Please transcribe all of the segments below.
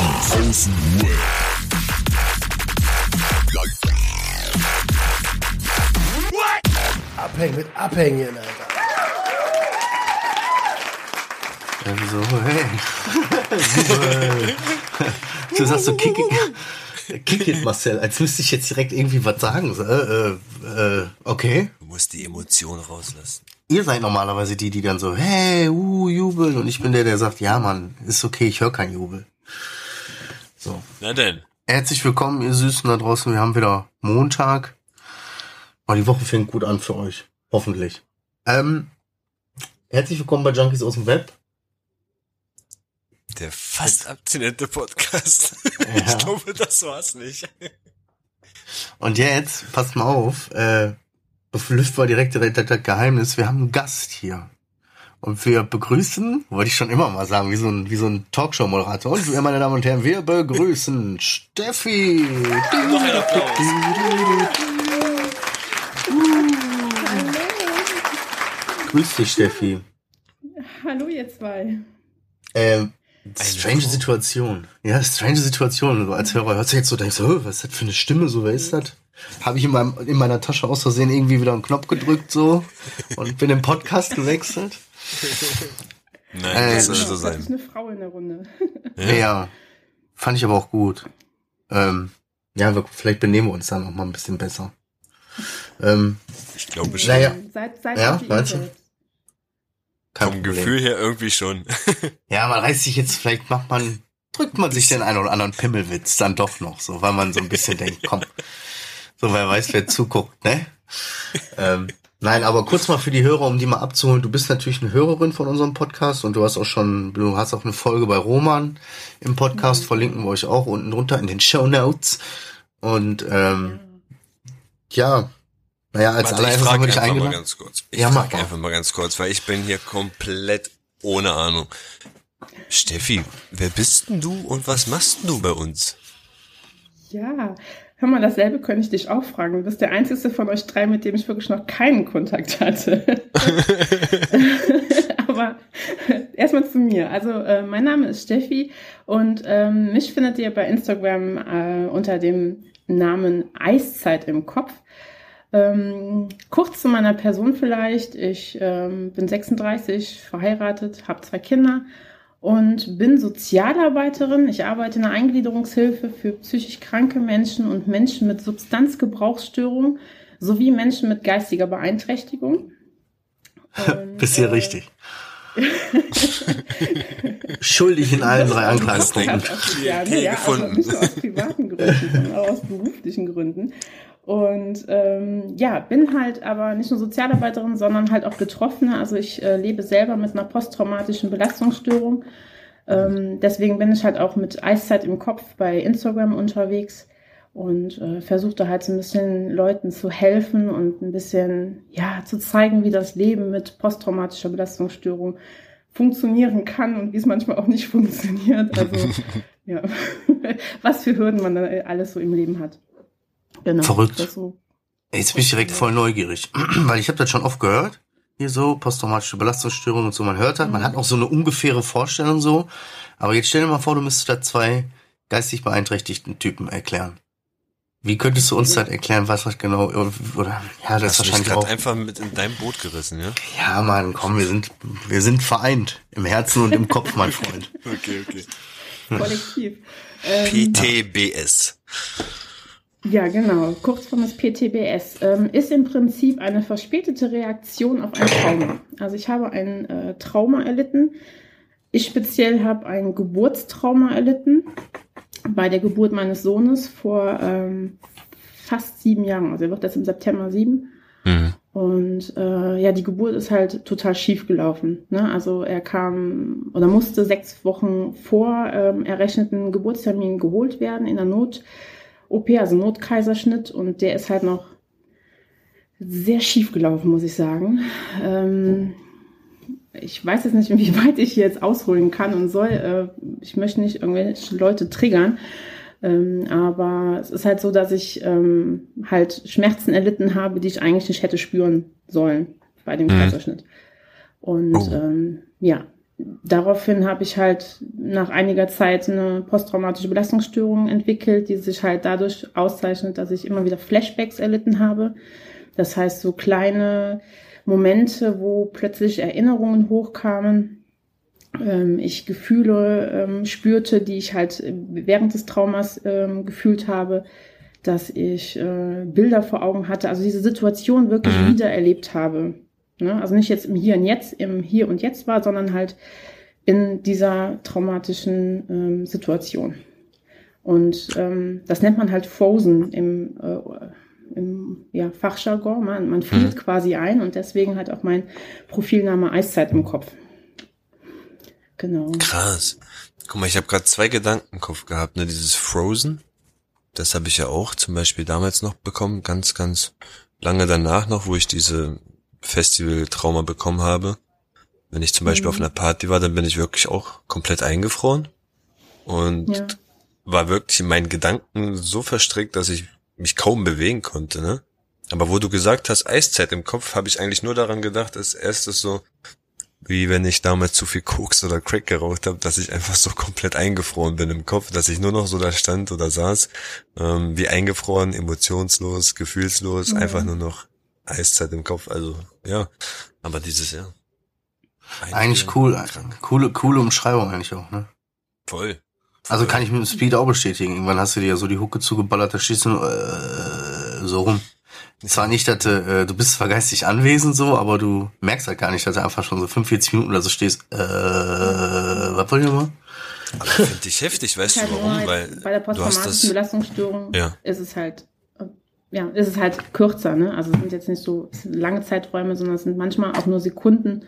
Die. Abhängen mit Abhängen, Alter. Wieso? Hey. Wieso, hey. Du sagst so, kick it, kick it, Marcel, als müsste ich jetzt direkt irgendwie was sagen. So, äh, äh, okay. Du musst die Emotion rauslassen. Ihr seid normalerweise die, die dann so, hey, uh, jubeln. Und ich bin der, der sagt, ja, Mann, ist okay, ich höre kein Jubel. So. Na denn. Herzlich willkommen, ihr Süßen da draußen. Wir haben wieder Montag. Oh, die Woche fängt gut an für euch. Hoffentlich. Ähm, herzlich willkommen bei Junkies aus dem Web. Der fast abstinente Podcast. Ja. Ich glaube, das war's nicht. Und jetzt, passt mal auf, äh, lüften wir direkt das das Geheimnis. Wir haben einen Gast hier. Und wir begrüßen, wollte ich schon immer mal sagen, wie so ein, wie so ein Talkshow-Moderator. Und wir, meine Damen und Herren, wir begrüßen Steffi. Noch ein Applaus. Grüß dich, Steffi. Hallo ihr zwei. Ähm, strange. Situation. Ja, strange Situation. So als Hörer hörst du jetzt so, denkst du, "Hö, was ist das für eine Stimme, so, wer ist das? Habe ich in, meinem, in meiner Tasche aus Versehen irgendwie wieder einen Knopf gedrückt, so, und bin im Podcast gewechselt. Nein, Äh, das soll Ja, so Das ist sein. eine Frau in der Runde. Ja. fand ich aber auch gut. Ähm, ja, wir, vielleicht benehmen wir uns dann noch mal ein bisschen besser. Ähm, Ich glaube schon. Naja. Seid, seid Ja, meinst ihr du? Vom. Gefühl her irgendwie schon. Ja, man reißt sich jetzt, vielleicht macht man, drückt man sich den einen oder anderen Pimmelwitz dann doch noch, so, weil man so ein bisschen denkt, komm, so wer weiß, wer zuguckt, ne? Ähm, nein, aber kurz mal für die Hörer, um die mal abzuholen. Du bist natürlich eine Hörerin von unserem Podcast und du hast auch schon, du hast auch eine Folge bei Roman im Podcast, verlinken wir euch auch unten drunter in den Show Notes. Und ähm, ja, naja, als Warte, ich allererstes wir dich einfach mal ganz kurz. Ich Ja, mach mal. einfach mal ganz kurz, weil ich bin hier komplett ohne Ahnung. Steffi, wer bist denn du und was machst denn du bei uns? Ja, hör mal, dasselbe könnte ich dich auch fragen. Du bist der einzige von euch drei, mit dem ich wirklich noch keinen Kontakt hatte. Aber erstmal zu mir. Also äh, mein Name ist Steffi und ähm, mich findet ihr bei Instagram äh, unter dem Namen Eiszeit im Kopf. Ähm, kurz zu meiner Person vielleicht. Ich ähm, bin 36, verheiratet, habe zwei Kinder und bin Sozialarbeiterin. Ich arbeite in der Eingliederungshilfe für psychisch kranke Menschen und Menschen mit Substanzgebrauchsstörung sowie Menschen mit geistiger Beeinträchtigung. Und, Bist hier äh, richtig. Schuldig in allen drei Anklagepunkten. Ja, Okay, ja, also gefunden. nicht nur aus privaten Gründen, sondern auch aus beruflichen Gründen. Und ähm, ja, bin halt aber nicht nur Sozialarbeiterin, sondern halt auch Betroffene. Also ich äh, lebe selber mit einer posttraumatischen Belastungsstörung. Ähm, deswegen bin ich halt auch mit Eiszeit im Kopf bei Instagram unterwegs und äh, versuche da halt so ein bisschen Leuten zu helfen und ein bisschen ja zu zeigen, wie das Leben mit posttraumatischer Belastungsstörung funktionieren kann und wie es manchmal auch nicht funktioniert. Also ja, was für Hürden man da alles so im Leben hat. Genau. Verrückt. Jetzt bin ich direkt voll neugierig, weil ich habe das schon oft gehört. Hier so, posttraumatische Belastungsstörung und so, man hört das, man hat auch so eine ungefähre Vorstellung so. Aber jetzt stell dir mal vor, du müsstest da zwei geistig beeinträchtigten Typen erklären. Wie könntest du uns das erklären, was das genau, oder, ja, das ist Hast mich wahrscheinlich gerade auch. einfach mit in dein Boot gerissen, ja? Ja, Mann, komm, wir sind, wir sind vereint. Im Herzen und im Kopf, mein Freund. Okay, okay. Kollektiv. Ähm, PTBS. Ja, genau. Kurzform ist PTBS. Ähm, ist im Prinzip eine verspätete Reaktion auf ein Trauma. Also ich habe ein äh, Trauma erlitten. Ich speziell habe ein Geburtstrauma erlitten bei der Geburt meines Sohnes vor ähm, fast sieben Jahren. Also er wird jetzt im September sieben. Mhm. Und äh, ja, die Geburt ist halt total schief gelaufen. Ne? Also er kam oder musste sechs Wochen vor ähm, errechneten Geburtstermin geholt werden in der Not-OP, also Notkaiserschnitt. Und der ist halt noch sehr schief gelaufen, muss ich sagen. Ähm, ich weiß jetzt nicht, inwieweit ich hier jetzt ausholen kann und soll. Äh, ich möchte nicht irgendwelche Leute triggern. Ähm, aber es ist halt so, dass ich ähm, halt Schmerzen erlitten habe, die ich eigentlich nicht hätte spüren sollen bei dem Mhm. Kaiserschnitt. Und Oh. ähm, ja, daraufhin habe ich halt nach einiger Zeit eine posttraumatische Belastungsstörung entwickelt, die sich halt dadurch auszeichnet, dass ich immer wieder Flashbacks erlitten habe. Das heißt, so kleine Momente, wo plötzlich Erinnerungen hochkamen, ähm, ich Gefühle ähm, spürte, die ich halt während des Traumas ähm, gefühlt habe, dass ich äh, Bilder vor Augen hatte, also diese Situation wirklich mhm. wieder erlebt habe. Ne? Also nicht jetzt im Hier und Jetzt, im Hier und Jetzt war, sondern halt in dieser traumatischen ähm, Situation. Und ähm, das nennt man halt Frozen im, äh, im ja, Fachjargon. Man, man friert mhm. quasi ein und deswegen halt auch mein Profilname Eiszeit im Kopf. Genau. Krass. Guck mal, ich habe gerade zwei Gedanken im Kopf gehabt. Ne? Dieses Frozen, das habe ich ja auch zum Beispiel damals noch bekommen, ganz, ganz lange danach noch, wo ich diese Festival-Trauma bekommen habe. Wenn ich zum Beispiel mhm. auf einer Party war, dann bin ich wirklich auch komplett eingefroren und ja. war wirklich in meinen Gedanken so verstrickt, dass ich mich kaum bewegen konnte, ne? Aber wo du gesagt hast, Eiszeit im Kopf, habe ich eigentlich nur daran gedacht, als erstes so, wie wenn ich damals zu viel Koks oder Crack geraucht habe, dass ich einfach so komplett eingefroren bin im Kopf, dass ich nur noch so da stand oder saß, ähm, wie eingefroren, emotionslos, gefühlslos, mhm. einfach nur noch Eiszeit im Kopf. Also ja, aber dieses Jahr. Eigentlich cool, coole, coole Umschreibung eigentlich auch, ne? Voll. Also kann ich mit dem Speed auch bestätigen. Irgendwann hast du dir ja so die Hucke zugeballert, da schießt du äh, so rum. Zwar nicht, dass du, äh, du bist zwar geistig anwesend so, aber du merkst halt gar nicht, dass du einfach schon so 45 Minuten oder so stehst. Äh, was wollen wir mal? Aber finde ich heftig, weißt du warum? Weil bei der posttraumatischen Belastungsstörung ja. ist es halt, ja, ist es halt kürzer, ne? Also es sind jetzt nicht so lange Zeiträume, sondern es sind manchmal auch nur Sekunden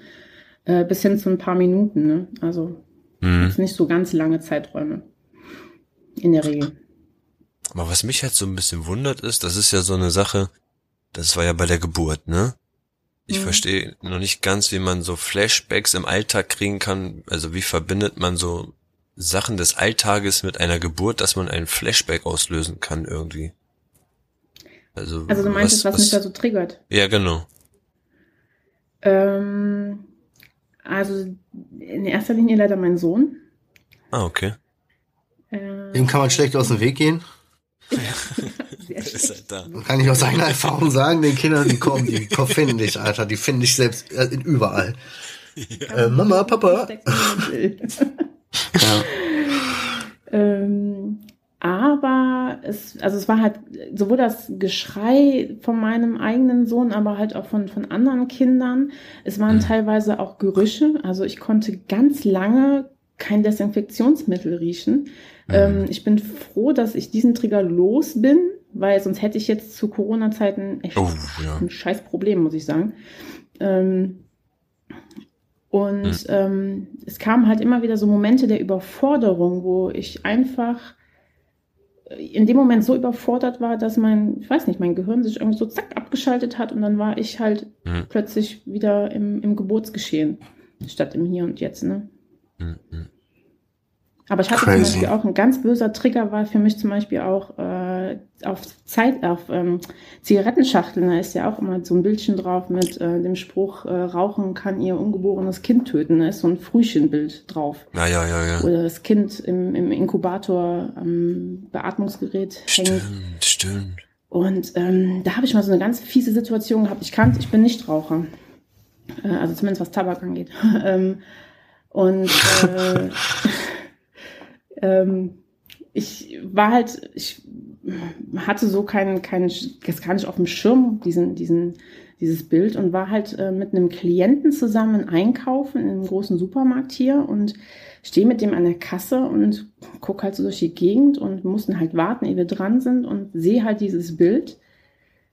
äh, bis hin zu ein paar Minuten, ne? Also mhm. ist nicht so ganz lange Zeiträume. In der Regel. Aber was mich halt so ein bisschen wundert ist, das ist ja so eine Sache, das war ja bei der Geburt, ne? Ich mhm. verstehe noch nicht ganz, wie man so Flashbacks im Alltag kriegen kann. Also wie verbindet man so Sachen des Alltages mit einer Geburt, dass man einen Flashback auslösen kann irgendwie. Also, also du meinst, was, was, was mich da so triggert? Ja, genau. Ähm, also in erster Linie leider mein Sohn. Ah, okay. Ähm, Dem kann man schlecht aus dem Weg gehen. halt da. Kann ich aus eigener Erfahrung sagen, den Kindern, die kommen, die finden dich, Alter, die finden dich selbst äh, überall. Ja. Äh, Mama, Papa. ja. ähm, aber es, also es war halt sowohl das Geschrei von meinem eigenen Sohn, aber halt auch von, von anderen Kindern. Es waren mhm. teilweise auch Gerüche. Also ich konnte ganz lange kein Desinfektionsmittel riechen. Mhm. Ähm, ich bin froh, dass ich diesen Trigger los bin, weil sonst hätte ich jetzt zu Corona-Zeiten echt oh, ja. ein scheiß Problem, muss ich sagen. Ähm, und mhm. ähm, es kamen halt immer wieder so Momente der Überforderung, wo ich einfach in dem Moment so überfordert war, dass mein, ich weiß nicht, mein Gehirn sich irgendwie so zack abgeschaltet hat und dann war ich halt mhm. plötzlich wieder im, im Geburtsgeschehen statt im Hier und Jetzt, ne? Mhm. Aber ich hatte Crazy. zum Beispiel auch ein ganz böser Trigger war für mich zum Beispiel auch äh, auf Zeit, auf ähm, Zigarettenschachteln, da ist ja auch immer so ein Bildchen drauf mit äh, dem Spruch, äh, Rauchen kann ihr ungeborenes Kind töten. Da ist so ein Frühchenbild drauf. Ja, ja, ja, ja. Oder das Kind im, im Inkubator am Beatmungsgerät stimmt, hängt. Stimmt, stimmt. Und ähm, da habe ich mal so eine ganz fiese Situation gehabt. Ich kannte, ich bin nicht Raucher. Äh, also zumindest was Tabak angeht. ähm, und äh, ähm, ich war halt, ich hatte so keinen, keinen, das gar nicht auf dem Schirm, diesen, diesen, dieses Bild und war halt äh, mit einem Klienten zusammen einkaufen in einem großen Supermarkt hier und stehe mit dem an der Kasse und gucke halt so durch die Gegend und mussten halt warten, ehe wir dran sind und sehe halt dieses Bild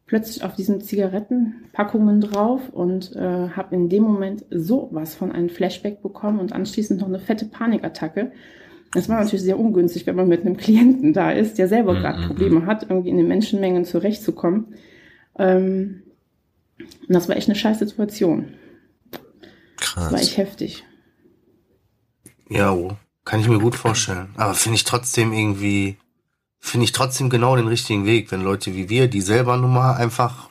plötzlich auf diesen Zigarettenpackungen drauf und äh, habe in dem Moment so was von einem Flashback bekommen und anschließend noch eine fette Panikattacke das war natürlich sehr ungünstig, wenn man mit einem Klienten da ist, der selber mhm. gerade Probleme hat, irgendwie in den Menschenmengen zurechtzukommen. Ähm, und das war echt eine scheiß Situation. Krass. Das war echt heftig. Ja, oh, kann ich mir gut vorstellen. Aber finde ich trotzdem irgendwie, finde ich trotzdem genau den richtigen Weg, wenn Leute wie wir, die selber nun mal einfach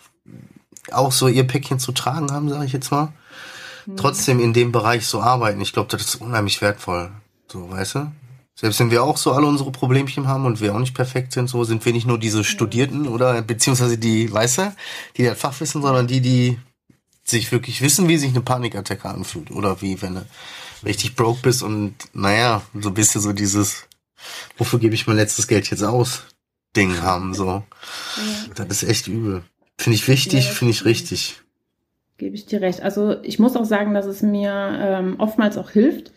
auch so ihr Päckchen zu tragen haben, sage ich jetzt mal, mhm. trotzdem in dem Bereich so arbeiten. Ich glaube, das ist unheimlich wertvoll. So, weißt du? Selbst wenn wir auch so alle unsere Problemchen haben und wir auch nicht perfekt sind, so sind wir nicht nur diese Studierten oder beziehungsweise die, weißt du, die das Fachwissen, sondern die, die sich wirklich wissen, wie sich eine Panikattacke anfühlt. Oder wie, wenn du richtig broke bist und naja, so bist du so dieses, wofür gebe ich mein letztes Geld jetzt aus? Ding haben, so. Ja. Das ist echt übel. Finde ich wichtig, ja, finde ich richtig. Gebe ich dir recht. Also ich muss auch sagen, dass es mir ähm, oftmals auch hilft,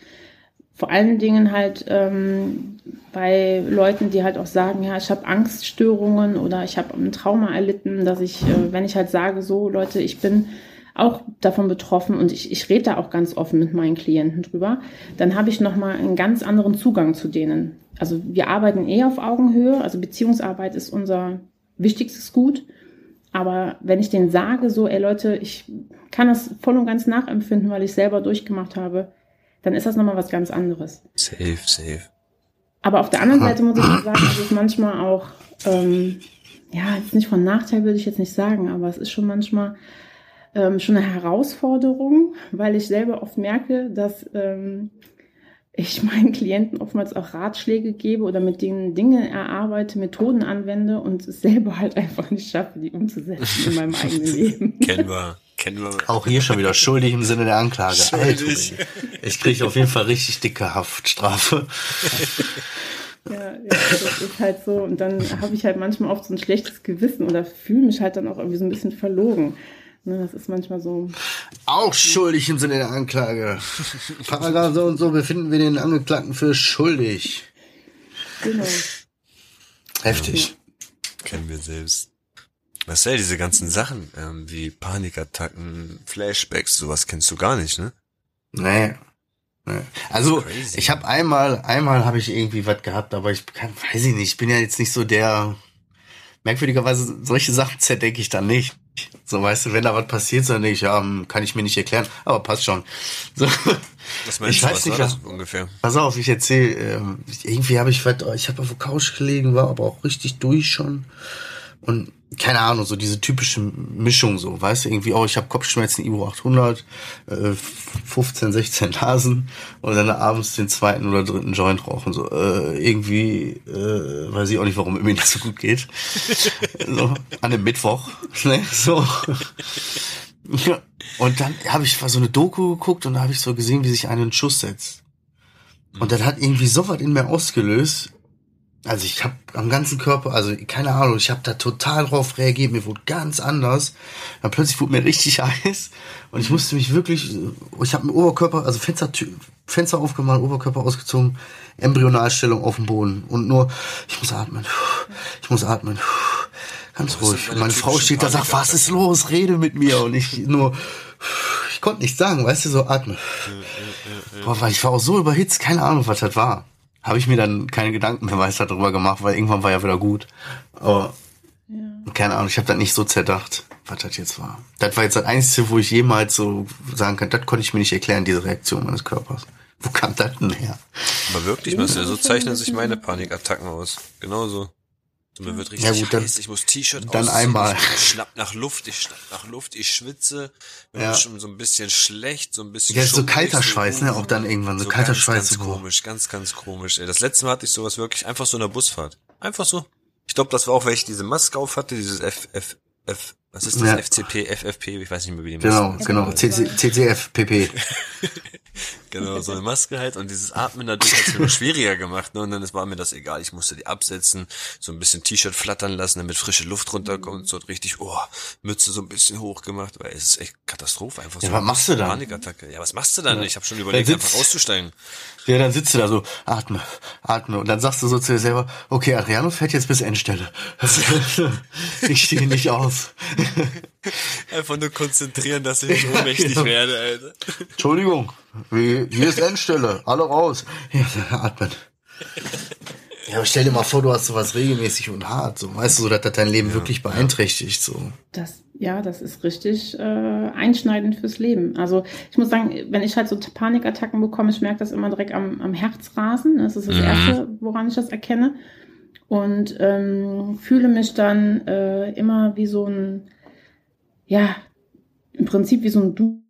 vor allen Dingen halt ähm, bei Leuten, die halt auch sagen, ja, ich habe Angststörungen oder ich habe ein Trauma erlitten, dass ich, äh, wenn ich halt sage, so Leute, ich bin auch davon betroffen und ich, ich rede da auch ganz offen mit meinen Klienten drüber, dann habe ich nochmal einen ganz anderen Zugang zu denen. Also wir arbeiten eh auf Augenhöhe, also Beziehungsarbeit ist unser wichtigstes Gut. Aber wenn ich denen sage, so, ey Leute, ich kann das voll und ganz nachempfinden, weil ich selber durchgemacht habe, dann ist das nochmal was ganz anderes. Safe, safe. Aber auf der anderen Seite muss ich sagen, es ist manchmal auch, ähm, ja, jetzt nicht von Nachteil würde ich jetzt nicht sagen, aber es ist schon manchmal ähm, schon eine Herausforderung, weil ich selber oft merke, dass ähm, ich meinen Klienten oftmals auch Ratschläge gebe oder mit denen Dinge erarbeite, Methoden anwende und es selber halt einfach nicht schaffe, die umzusetzen in meinem eigenen Leben. Kennen wir. Kennen wir. Auch hier schon wieder schuldig im Sinne der Anklage. Schuldig. Alter, ich kriege auf jeden Fall richtig dicke Haftstrafe. Ja, ja, das ist halt so. Und dann habe ich halt manchmal oft so ein schlechtes Gewissen oder fühle mich halt dann auch irgendwie so ein bisschen verlogen. Ne, das ist manchmal so. Auch schuldig im Sinne der Anklage. Paragraph so und so befinden wir den Angeklagten für schuldig. Genau. Heftig. Ja. Kennen wir selbst. Marcel, diese ganzen Sachen, ähm, wie Panikattacken, Flashbacks, sowas kennst du gar nicht, ne? Nee. nee. Also ich habe einmal, einmal habe ich irgendwie was gehabt, aber ich kann, weiß ich nicht, ich bin ja jetzt nicht so der. Merkwürdigerweise solche Sachen zerdenke ich dann nicht. So, weißt du, wenn da was passiert, dann denke ich, ja, hm, kann ich mir nicht erklären, aber passt schon. So. Was meinst ich du, weiß was nicht, war das ungefähr? Pass auf, ich erzähle, ähm, irgendwie habe ich, ich habe auf der Couch gelegen, war aber auch richtig durch schon und keine Ahnung, so diese typische Mischung so, weißt du, irgendwie, oh, ich habe Kopfschmerzen, Ivo 800, äh, 15, 16 Nasen und dann abends den zweiten oder dritten Joint rauchen, so, äh, irgendwie, äh, weiß ich auch nicht, warum mir nicht so gut geht. so, an einem Mittwoch, ne, so. und dann habe ich so eine Doku geguckt und da habe ich so gesehen, wie sich einen Schuss setzt. Und das hat irgendwie so was in mir ausgelöst, also ich habe am ganzen Körper, also keine Ahnung, ich habe da total drauf reagiert, mir wurde ganz anders. Dann plötzlich wurde mir richtig heiß und ich musste mich wirklich, ich habe einen Oberkörper, also Fenster, Fenster aufgemacht, Oberkörper ausgezogen, Embryonalstellung auf dem Boden und nur, ich muss atmen, ich muss atmen, ganz ruhig. Und meine Frau steht da, sagt, was ist los, rede mit mir und ich nur, ich konnte nichts sagen, weißt du, so atmen. Boah, weil ich war auch so überhitzt, keine Ahnung, was das war habe ich mir dann keine Gedanken mehr weiter darüber gemacht, weil irgendwann war ja wieder gut. Aber ja. keine Ahnung, ich habe das nicht so zerdacht, was das jetzt war. Das war jetzt das Einzige, wo ich jemals so sagen kann, das konnte ich mir nicht erklären, diese Reaktion meines Körpers. Wo kam das denn her? Aber wirklich, Marcel, so zeichnen sich meine Panikattacken aus. Genauso. So, mir wird richtig ja, gut, heiß, ich muss T-Shirt Dann einmal. Ich schnapp nach Luft, ich schnapp nach Luft, ich schwitze, mir ja. schon so ein bisschen schlecht, so ein bisschen Ja, so kalter Schweiß, ne, auch dann irgendwann, so, so kalter ganz, Schweiß. Ganz komisch, ganz, ganz komisch, ey. Das letzte Mal hatte ich sowas wirklich einfach so in der Busfahrt. Einfach so. Ich glaube, das war auch, weil ich diese Maske auf hatte, dieses F, F, F, was ist das? Ja. FCP, FFP, ich weiß nicht mehr, wie die Maske Genau, genau, CCFPP. Genau, so eine Maske halt und dieses Atmen natürlich hat es mir schwieriger gemacht, ne? Und dann war mir das egal, ich musste die absetzen, so ein bisschen T-Shirt flattern lassen, damit frische Luft runterkommt, so richtig, oh, Mütze so ein bisschen hoch gemacht, weil es ist echt Katastrophe einfach ja, so. was machst du dann? Panikattacke. Ja, was machst du dann? Ja. Ich habe schon überlegt, einfach auszusteigen. Ja, dann sitzt du da so, atme, atme. Und dann sagst du so zu dir selber, okay, Adriano fährt jetzt bis Endstelle. ich stehe nicht auf. Einfach nur konzentrieren, dass ich nicht ohnmächtig ja. werde, Alter. Entschuldigung, wie, hier ist Endstelle, alle raus. Ja, atmen. Ja, aber stell dir mal vor, du hast sowas regelmäßig und hart, so weißt du, so dass das dein Leben ja, wirklich beeinträchtigt, so. Das, ja, das ist richtig äh, einschneidend fürs Leben. Also ich muss sagen, wenn ich halt so Panikattacken bekomme, ich merke das immer direkt am, am Herzrasen. Das ist das mhm. Erste, woran ich das erkenne. Und ähm, fühle mich dann äh, immer wie so ein, ja, im Prinzip wie so ein Du.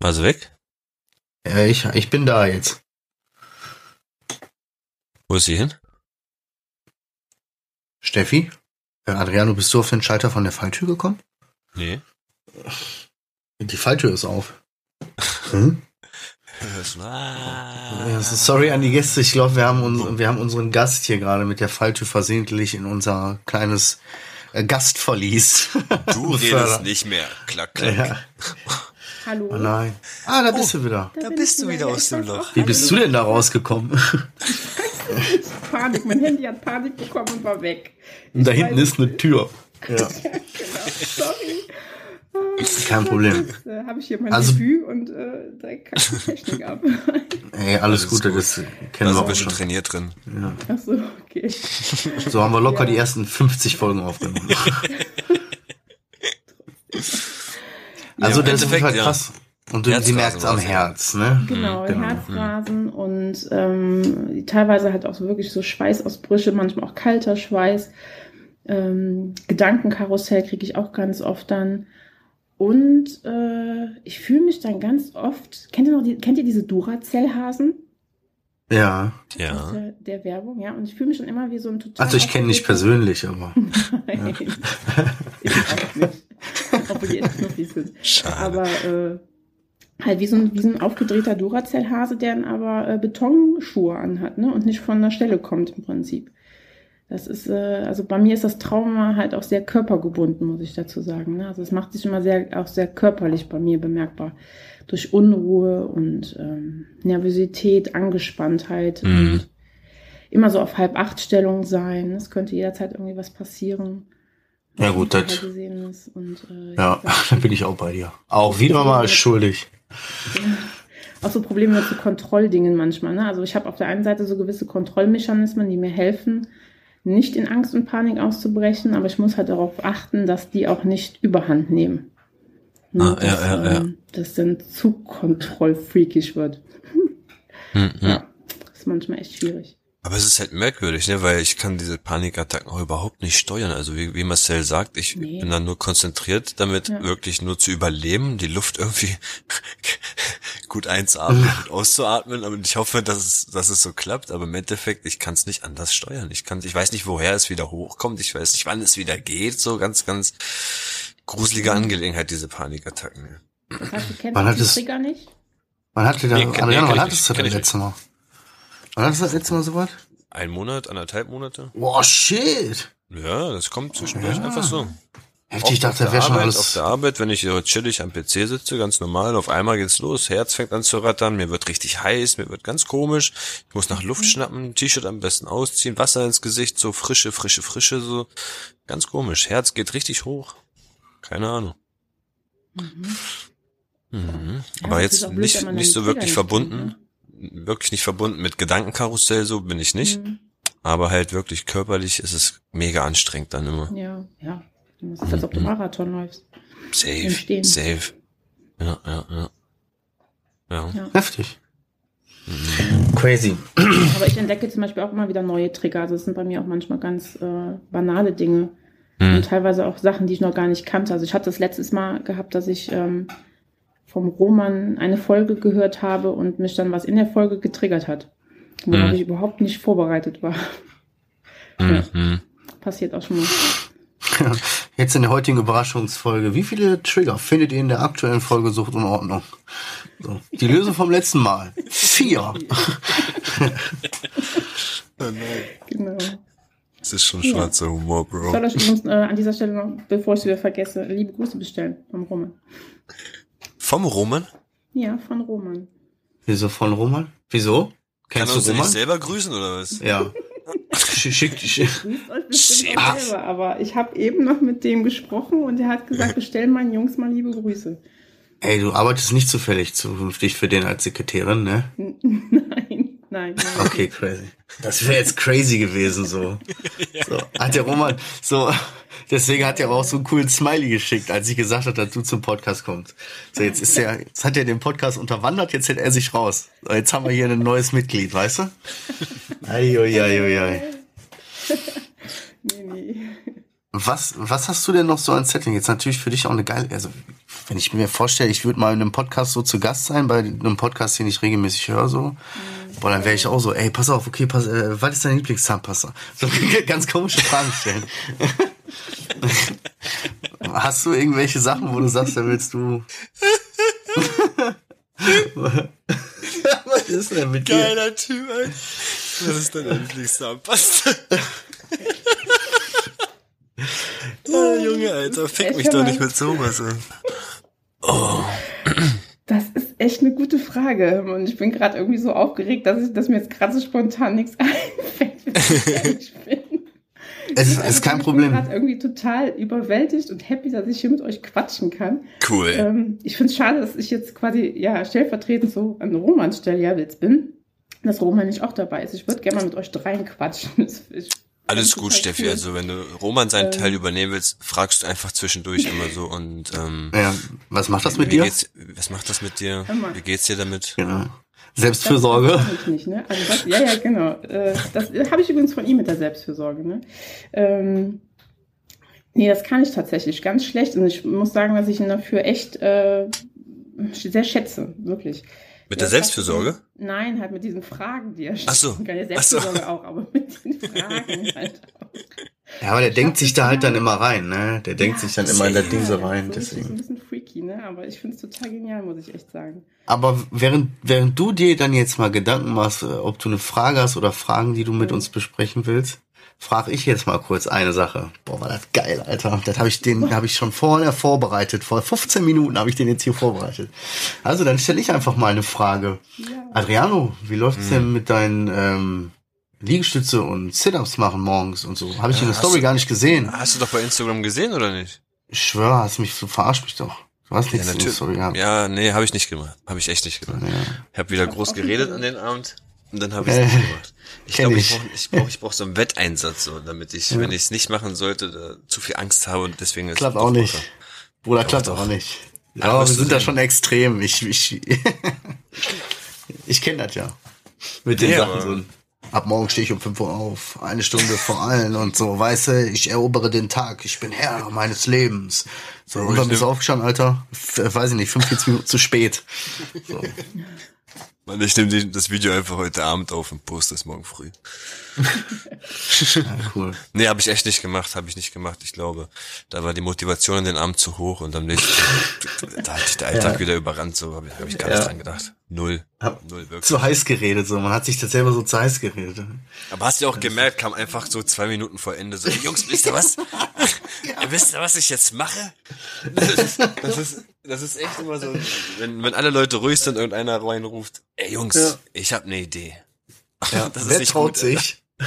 Was weg? Ja, ich, ich bin da jetzt. Wo ist sie hin? Steffi? Äh, Adriano, bist du auf den Schalter von der Falltür gekommen? Nee. Die Falltür ist auf. Hm? Sorry an die Gäste. Ich glaube, wir haben uns, wir haben unseren Gast hier gerade mit der Falltür versehentlich in unser kleines äh, Gastverlies. Du redest nicht mehr. Klack, klack. Ja. Hallo. Oh nein. Ah, da bist du wieder. Da bin bist du wieder aus dem Loch. Wie bist du denn da rausgekommen? Panik. Mein Handy hat Panik bekommen und war weg. Und da Ich hinten ist eine Tür. Ja, genau. Sorry. Kein Problem. Jetzt äh, habe ich hier mein Also- Debüt und äh, direkt kackt die Technik ab. Ey, alles Alles Gute, gut. das Da kennen wir sind auch wir schon schon. trainiert drin. Ja. Ach so, okay. So haben wir locker Ja. die ersten 50 Folgen aufgenommen. also im der ist auf jeden Fall Endeffekt, ja. krass. Und du, sie merkt es am Herz, ne? Genau, Genau. Herzrasen und ähm, teilweise halt auch so wirklich so Schweißausbrüche, manchmal auch kalter Schweiß. Ähm, Gedankenkarussell kriege ich auch ganz oft dann. Und äh, ich fühle mich dann ganz oft. Kennt ihr noch die, kennt ihr diese Duracell-Hasen Ja. Ja. der, der Werbung? Ja, und ich fühle mich dann immer wie so ein total. Also ich kenne nicht persönlich, aber. Nein, ich auch nicht. Obwohl die echt knuffig sind. Schade. Aber äh, halt wie so ein, wie so ein aufgedrehter Duracell-Hase, der dann aber äh, Betonschuhe anhat, ne? Und nicht von der Stelle kommt im Prinzip. Das ist, äh, also bei mir ist das Trauma halt auch sehr körpergebunden, muss ich dazu sagen. Ne? Also es macht sich immer sehr, auch sehr körperlich bei mir bemerkbar. Durch Unruhe und ähm, Nervosität, Angespanntheit Mhm. und immer so auf halb acht Stellung sein. Es könnte jederzeit irgendwie was passieren. Ja, gut, das-. Und, äh, Ja, das- da bin ich auch bei dir. Auch wieder mal schuldig. auch so Probleme mit so Kontrolldingen manchmal. Ne? Also ich habe auf der einen Seite so gewisse Kontrollmechanismen, die mir helfen, nicht in Angst und Panik auszubrechen, aber ich muss halt darauf achten, dass die auch nicht überhand nehmen. Ne, Ah, ja, dass, ja, ja. ähm, das dann zu kontrollfreakig wird. Hm, hm. Ja, das ist manchmal echt schwierig. Aber es ist halt merkwürdig, ne, weil ich kann diese Panikattacken auch überhaupt nicht steuern. Also wie, wie Marcel sagt, ich Nee. bin dann nur konzentriert, damit Ja. wirklich nur zu überleben, die Luft irgendwie gut einzuatmen und auszuatmen. Und ich hoffe, dass es, dass es so klappt. Aber im Endeffekt, ich kann es nicht anders steuern. Ich kann, ich weiß nicht, woher es wieder hochkommt. Ich weiß nicht, wann es wieder geht. So ganz, ganz gruselige Angelegenheit, diese Panikattacken. Das heißt, du kennst Wann hat die es- Trigger nicht? Wann hatte da, Nee, Adriano, nee, du nicht, kenn das letzte Mal? Hattest du das letzte Mal sowas? Ein Monat, anderthalb Monate? Boah, shit. Ja, das kommt zwischendurch Ja. einfach so. Heftig, ich dachte, das wäre der schon alles. Auf der Arbeit, wenn ich hier chillig am PC sitze, ganz normal, auf einmal geht's los, Herz fängt an zu rattern, mir wird richtig heiß, mir wird ganz komisch, ich muss nach. Luft schnappen, T-Shirt am besten ausziehen, Wasser ins Gesicht, so frische, frische, frische, so. Ganz komisch, Herz geht richtig hoch. Keine Ahnung. Mhm. Mhm. Ja, Aber das jetzt nicht, nicht so wirklich Trigger nicht verbunden, wirklich nicht verbunden mit Gedankenkarussell, so bin ich nicht, Mhm. aber halt wirklich körperlich ist es mega anstrengend dann immer. Ja, ja. Das ist, als ob du Mhm. Marathon läufst. Safe, safe. Ja, ja, ja. Ja. Ja. Heftig. Crazy. Aber ich entdecke zum Beispiel auch immer wieder neue Trigger. Also es sind bei mir auch manchmal ganz äh, banale Dinge. Hm. Und teilweise auch Sachen, die ich noch gar nicht kannte. Also ich hatte das letztes Mal gehabt, dass ich ähm, vom Roman eine Folge gehört habe und mich dann was in der Folge getriggert hat. Worauf Mhm. ich überhaupt nicht vorbereitet war. Mhm. Passiert auch schon mal. Jetzt in der heutigen Überraschungsfolge. Wie viele Trigger findet ihr in der aktuellen Folge Sucht und Ordnung? So. Die Lösung vom letzten Mal. Vier. Genau. Das ist schon Ja. schwarzer Humor, Ich Bro. soll euch übrigens äh, an dieser Stelle noch, bevor ich es wieder vergesse, liebe Grüße bestellen vom Roman. Vom Roman? Ja, von Roman. Wieso von Roman? Wieso? Kann Kennst uns du nicht Roman? selber grüßen oder was? Ja. Sch- Schick, selber, aber ich habe eben noch mit dem gesprochen und er hat gesagt, bestell meinen Jungs mal liebe Grüße. Ey, du arbeitest nicht zufällig zukünftig für den als Sekretärin, ne? nein, nein, nein. Okay, crazy. Das wäre jetzt crazy gewesen, so. so. Hat der Roman, so, deswegen hat er aber auch so einen coolen Smiley geschickt, als ich gesagt habe, dass du zum Podcast kommst. So, jetzt ist er, jetzt hat er den Podcast unterwandert, jetzt hält er sich raus. So, jetzt haben wir hier ein neues Mitglied, weißt du? Eieieiei. Nee, nee. Was, was hast du denn noch so an Setting? Jetzt natürlich für dich auch eine geile, also wenn ich mir vorstelle, ich würde mal in einem Podcast so zu Gast sein, bei einem Podcast, den ich regelmäßig höre, so, Mhm. boah, dann wäre ich auch so, ey, pass auf, okay, pass, äh, was ist dein Lieblingszahnpasta? So ganz komische Fragen stellen. Hast du irgendwelche Sachen, wo du sagst, da willst du. was ist denn mit dir? Geiler Typ, ey. Das ist dein Lieblingszahnpasta. Oh, Junge, Alter, fick mich doch nicht mit sowas an. Das ist echt eine gute Frage. Und ich bin gerade irgendwie so aufgeregt, dass, ich, dass mir jetzt gerade so spontan nichts einfällt, wenn ich ehrlich bin. Es ist, Also ist kein Ich Problem. bin gerade irgendwie total überwältigt und happy, dass ich hier mit euch quatschen kann. Cool. Ähm, ich finde es schade, dass ich jetzt quasi ja stellvertretend so an Romans Stelle ja jetzt bin, dass Roman nicht auch dabei ist. Ich würde gerne mal mit euch dreien quatschen. Ist- Alles gut, Steffi. cool. Also wenn du Roman seinen Ähm. Teil übernehmen willst, fragst du einfach zwischendurch immer so und ähm, Ja, was macht das mit wie dir? geht's, was macht das mit dir? Wie geht's dir damit? Genau. Selbstfürsorge. Das nicht, ne? Also das, ja, ja, genau. Äh, das habe ich übrigens von ihm mit der Selbstfürsorge, ne? Ähm, nee, das kann ich tatsächlich ganz schlecht und ich muss sagen, dass ich ihn dafür echt äh, sehr schätze, wirklich. Mit der Ja, Selbstfürsorge? Nein, halt mit diesen Fragen, die er Ach so. stellt. Keine Ach so. Selbstfürsorge auch, aber mit den Fragen halt auch. Ja, aber der Ich denkt sich das da halt dann immer rein, ne? Der denkt sich dann immer in der Dingse rein, so richtig Ein deswegen. bisschen freaky, ne? Aber ich finde es total genial, muss ich echt sagen. Aber während, während du dir dann jetzt mal Gedanken machst, äh, ob du eine Frage hast oder Fragen, die du mit Mhm. uns besprechen willst, frage ich jetzt mal kurz eine Sache. Boah, war das geil, Alter. Das habe ich den, habe ich schon vorher vorbereitet. Vor 15 Minuten habe ich den jetzt hier vorbereitet. Also dann stelle ich einfach mal eine Frage. Ja. Adriano, wie läuft's denn mit deinen ähm, Liegestütze und Sit-ups machen morgens und so? Habe ich in Ja, der Story du- gar nicht gesehen. Hast du doch bei Instagram gesehen oder nicht? Ich schwöre, hast mich so verarscht mich doch. Du hast nichts in der Story gehabt. Ja, nee, habe ich nicht gemacht. Habe ich echt nicht gemacht. Ja. Ich habe wieder groß geredet an den Abend und dann habe ich es Äh, nicht gemacht. Ich glaube, ich ich. brauche ich brauch, ich brauch so einen Wetteinsatz, so, damit ich, Ja. wenn ich es nicht machen sollte, zu viel Angst habe und deswegen ist Klappt auch nicht. locker. Bruder, klappt doch. auch nicht. Ja, wir wirst du sind da schon extrem. Ich, ich, ich kenne das ja. Mit den Nee, Sachen aber- so. Ab morgen stehe ich um 5 Uhr auf. Eine Stunde vor allen und so. Weißt du, ich erobere den Tag. Ich bin Herr meines Lebens. So, und dann bist du aufgestanden, Alter. Weiß ich nicht, 45 Minuten zu spät. So. Mann, ich nehme das Video einfach heute Abend auf und poste es morgen früh. Ja, cool. Nee, habe ich echt nicht gemacht, habe ich nicht gemacht. Ich glaube, da war die Motivation an den Abend zu hoch und am nächsten Tag, da hat sich der Alltag Ja. wieder überrannt, so habe ich, hab ich gar Ja. nicht dran gedacht. Null. Hab Null, wirklich. Zu heiß geredet, so. Man hat sich das selber so zu heiß geredet. Aber hast du auch gemerkt, kam einfach so zwei Minuten vor Ende so, Jungs, wisst ihr was? wisst ihr, was ich jetzt mache? Das ist, das ist, das ist echt immer so, wenn, wenn alle Leute ruhig sind und einer reinruft, ey Jungs, Ja. ich habe eine Idee. Ja, Das ist wer nicht traut gut, sich?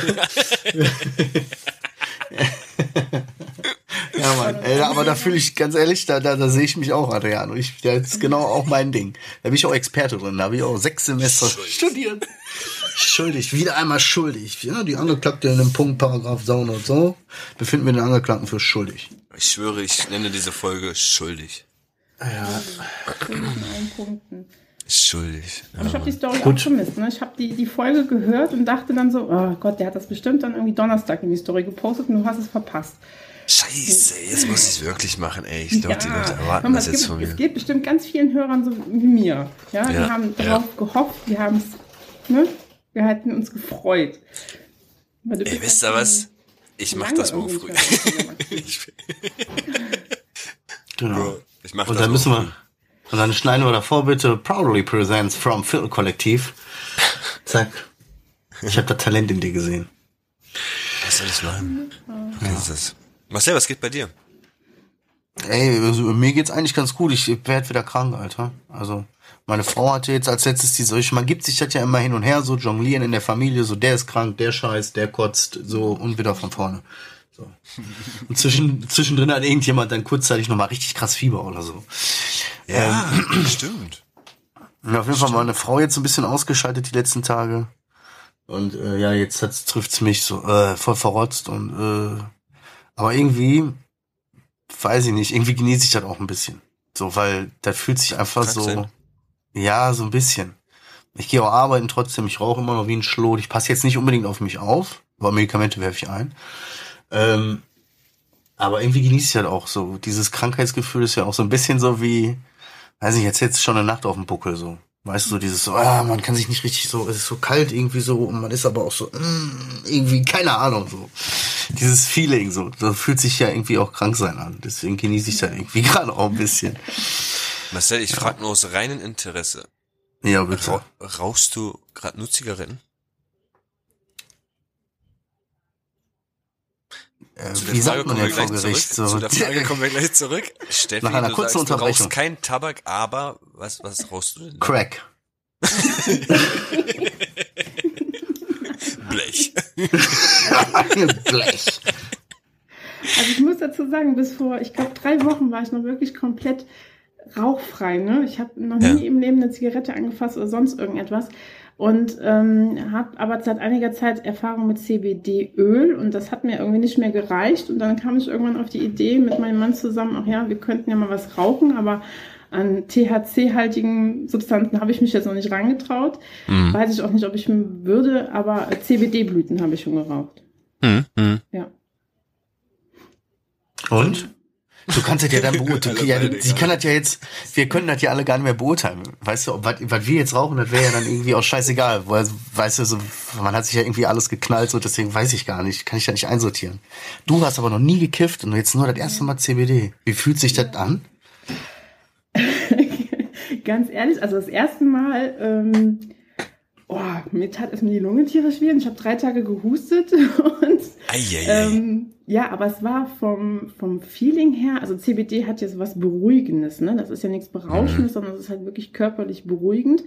ja, Mann. Ey, aber da fühle ich, ganz ehrlich, da, da, da sehe ich mich auch, Adriano. Ich, das ist genau auch mein Ding. Da bin ich auch Experte drin. Da habe ich auch sechs Semester Schuldig. studiert. Schuldig, wieder einmal schuldig. Ja, die Angeklagte in dem Punkt Paragraph so und so befinden wir den Angeklagten für schuldig. Ich schwöre, ich nenne diese Folge schuldig. Ja, In allen Punkten. Schuldig. Aber ich habe die Story Gut. auch vermisst. Ne? Ich habe die, die Folge gehört und dachte dann so, oh Gott, der hat das bestimmt dann irgendwie Donnerstag in die Story gepostet und du hast es verpasst. Scheiße, jetzt muss ich es wirklich machen, ey. Ich glaube, die Leute erwarten mal, das es jetzt gibt, von Es mir. geht bestimmt ganz vielen Hörern so wie mir. Ja, Ja, wir haben ja. darauf gehofft, wir haben es, ne? Wir hatten uns gefreut. Ey, wisst ihr halt was? Ich mach das morgen früh. genau. Ich mach Und das dann müssen wir, und dann schneiden wir davor bitte Proudly Presents from Phil Kollektiv. Zack. Ich habe da Talent in dir gesehen. Was soll ich machen? Okay, das Marcel, was geht bei dir? Ey, also, mir geht's eigentlich ganz gut. Ich werd wieder krank, Alter. Also, meine Frau hatte jetzt als letztes die solche, man gibt sich das ja immer hin und her, so jonglieren in der Familie, so der ist krank, der scheißt, der kotzt, so und wieder von vorne. So. Und zwischen, zwischendrin hat irgendjemand dann kurzzeitig nochmal richtig krass Fieber oder so. Ja, stimmt. Und auf jeden Fall war meine Frau jetzt so ein bisschen ausgeschaltet die letzten Tage. Und äh, ja, jetzt hat's, trifft's mich so äh, voll verrotzt und äh, aber irgendwie, weiß ich nicht, irgendwie genieße ich das auch ein bisschen. So, weil das fühlt sich einfach Krank so. sein? Ja, so ein bisschen. Ich gehe auch arbeiten trotzdem, ich rauche immer noch wie ein Schlot. Ich passe jetzt nicht unbedingt auf mich auf, aber Medikamente werfe ich ein. Ähm, Aber irgendwie genieße ich halt auch so. Dieses Krankheitsgefühl ist ja auch so ein bisschen so wie, weiß ich, jetzt jetzt schon eine Nacht auf dem Buckel so. Weißt du, so dieses so, ah, man kann sich nicht richtig so, es ist so kalt irgendwie so und man ist aber auch so, mm, irgendwie, keine Ahnung, so. Dieses Feeling so, so fühlt sich ja irgendwie auch krank sein an. Deswegen genieße ich das irgendwie gerade auch ein bisschen. Marcel, ich frage nur aus reinem Interesse. Ja, bitte. Ra rauchst du gerade nur Zigaretten? Äh, Zu der wie Frage sagt man kommen wir denn vor gleich Gericht? zurück. So, Zu der Frage kommen wir gleich zurück. Steffi, Nach einer du kurzen sagst, du Unterbrechung. rauchst keinen Tabak, aber was, was rauchst du denn? Crack. Blech. Blech. Also ich muss dazu sagen, bis vor, ich glaube, drei Wochen war ich noch wirklich komplett rauchfrei. Ne? Ich habe noch nie Ja. im Leben eine Zigarette angefasst oder sonst irgendetwas. Und ähm, habe aber seit einiger Zeit Erfahrung mit CBD-Öl und das hat mir irgendwie nicht mehr gereicht. Und dann kam ich irgendwann auf die Idee mit meinem Mann zusammen, ach ja, wir könnten ja mal was rauchen, aber an THC-haltigen Substanzen habe ich mich jetzt noch nicht rangetraut. Mhm. Weiß ich auch nicht, ob ich würde, aber CBD-Blüten habe ich schon geraucht. Mhm. Mhm. Ja. Und? Du kannst das ja dann beurteilen. Ja, sie kann das ja jetzt, wir können das ja alle gar nicht mehr beurteilen. Weißt du, ob was, was wir jetzt rauchen, das wäre ja dann irgendwie auch scheißegal. Weil, weißt du, so, man hat sich ja irgendwie alles geknallt, so deswegen weiß ich gar nicht, kann ich da nicht einsortieren. Du hast aber noch nie gekifft und jetzt nur das erste Mal CBD. Wie fühlt sich das an? Ganz ehrlich, also das erste Mal, ähm, oh, mir tat es mir die Lunge tierisch weh und ich habe drei Tage gehustet und ähm, ja, aber es war vom, vom Feeling her, also CBD hat ja so was Beruhigendes, ne? Das ist ja nichts Berauschendes, sondern es ist halt wirklich körperlich beruhigend.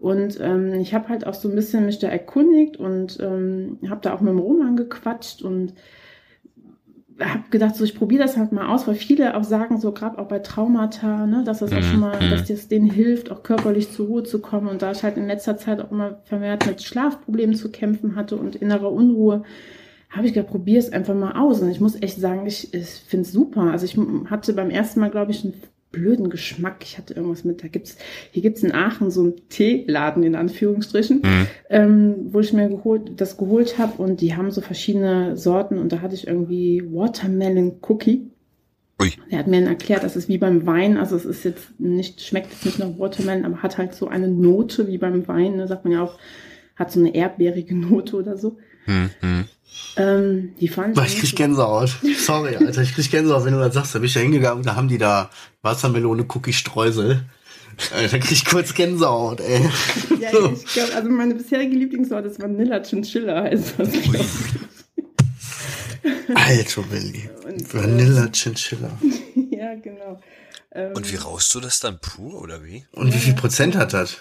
Und ähm, ich habe halt auch so ein bisschen mich da erkundigt und ähm, habe da auch mit dem Roman gequatscht und habe gedacht, so ich probiere das halt mal aus, weil viele auch sagen, so gerade auch bei Traumata, ne, dass das auch Mhm, schon mal, mhm. dass das denen hilft, auch körperlich zur Ruhe zu kommen. Und da ich halt in letzter Zeit auch immer vermehrt mit Schlafproblemen zu kämpfen hatte und innerer Unruhe, habe ich gedacht, probier es einfach mal aus. Und ich muss echt sagen, ich, ich finde es super. Also ich hatte beim ersten Mal, glaube ich, einen blöden Geschmack. Ich hatte irgendwas mit, da gibt's, hier gibt's in Aachen so einen Teeladen in Anführungsstrichen, Mhm. ähm, wo ich mir geholt, das geholt habe und die haben so verschiedene Sorten und da hatte ich irgendwie Watermelon Cookie. Ui. Er hat mir dann erklärt, das ist wie beim Wein, also es ist jetzt nicht, schmeckt jetzt nicht nach Watermelon, aber hat halt so eine Note wie beim Wein, ne, sagt man ja auch, hat so eine erdbeerige Note oder so. Mhm. Ähm, die fand Boah, ich krieg Gänsehaut. Sorry, Alter, ich krieg Gänsehaut, wenn du das sagst. Da bin ich da hingegangen, da haben die da Wassermelone, Cookie, Streusel. Äh, Da krieg ich kurz Gänsehaut, ey. Ja, ich glaube, also meine bisherige Lieblingssorte ist Vanilla Chinchilla, heißt das. ich. Alter Willi. Und, Vanilla Chinchilla. ja, genau. Ähm, Und wie rauchst du das dann pur oder wie? Und wie viel Prozent hat das?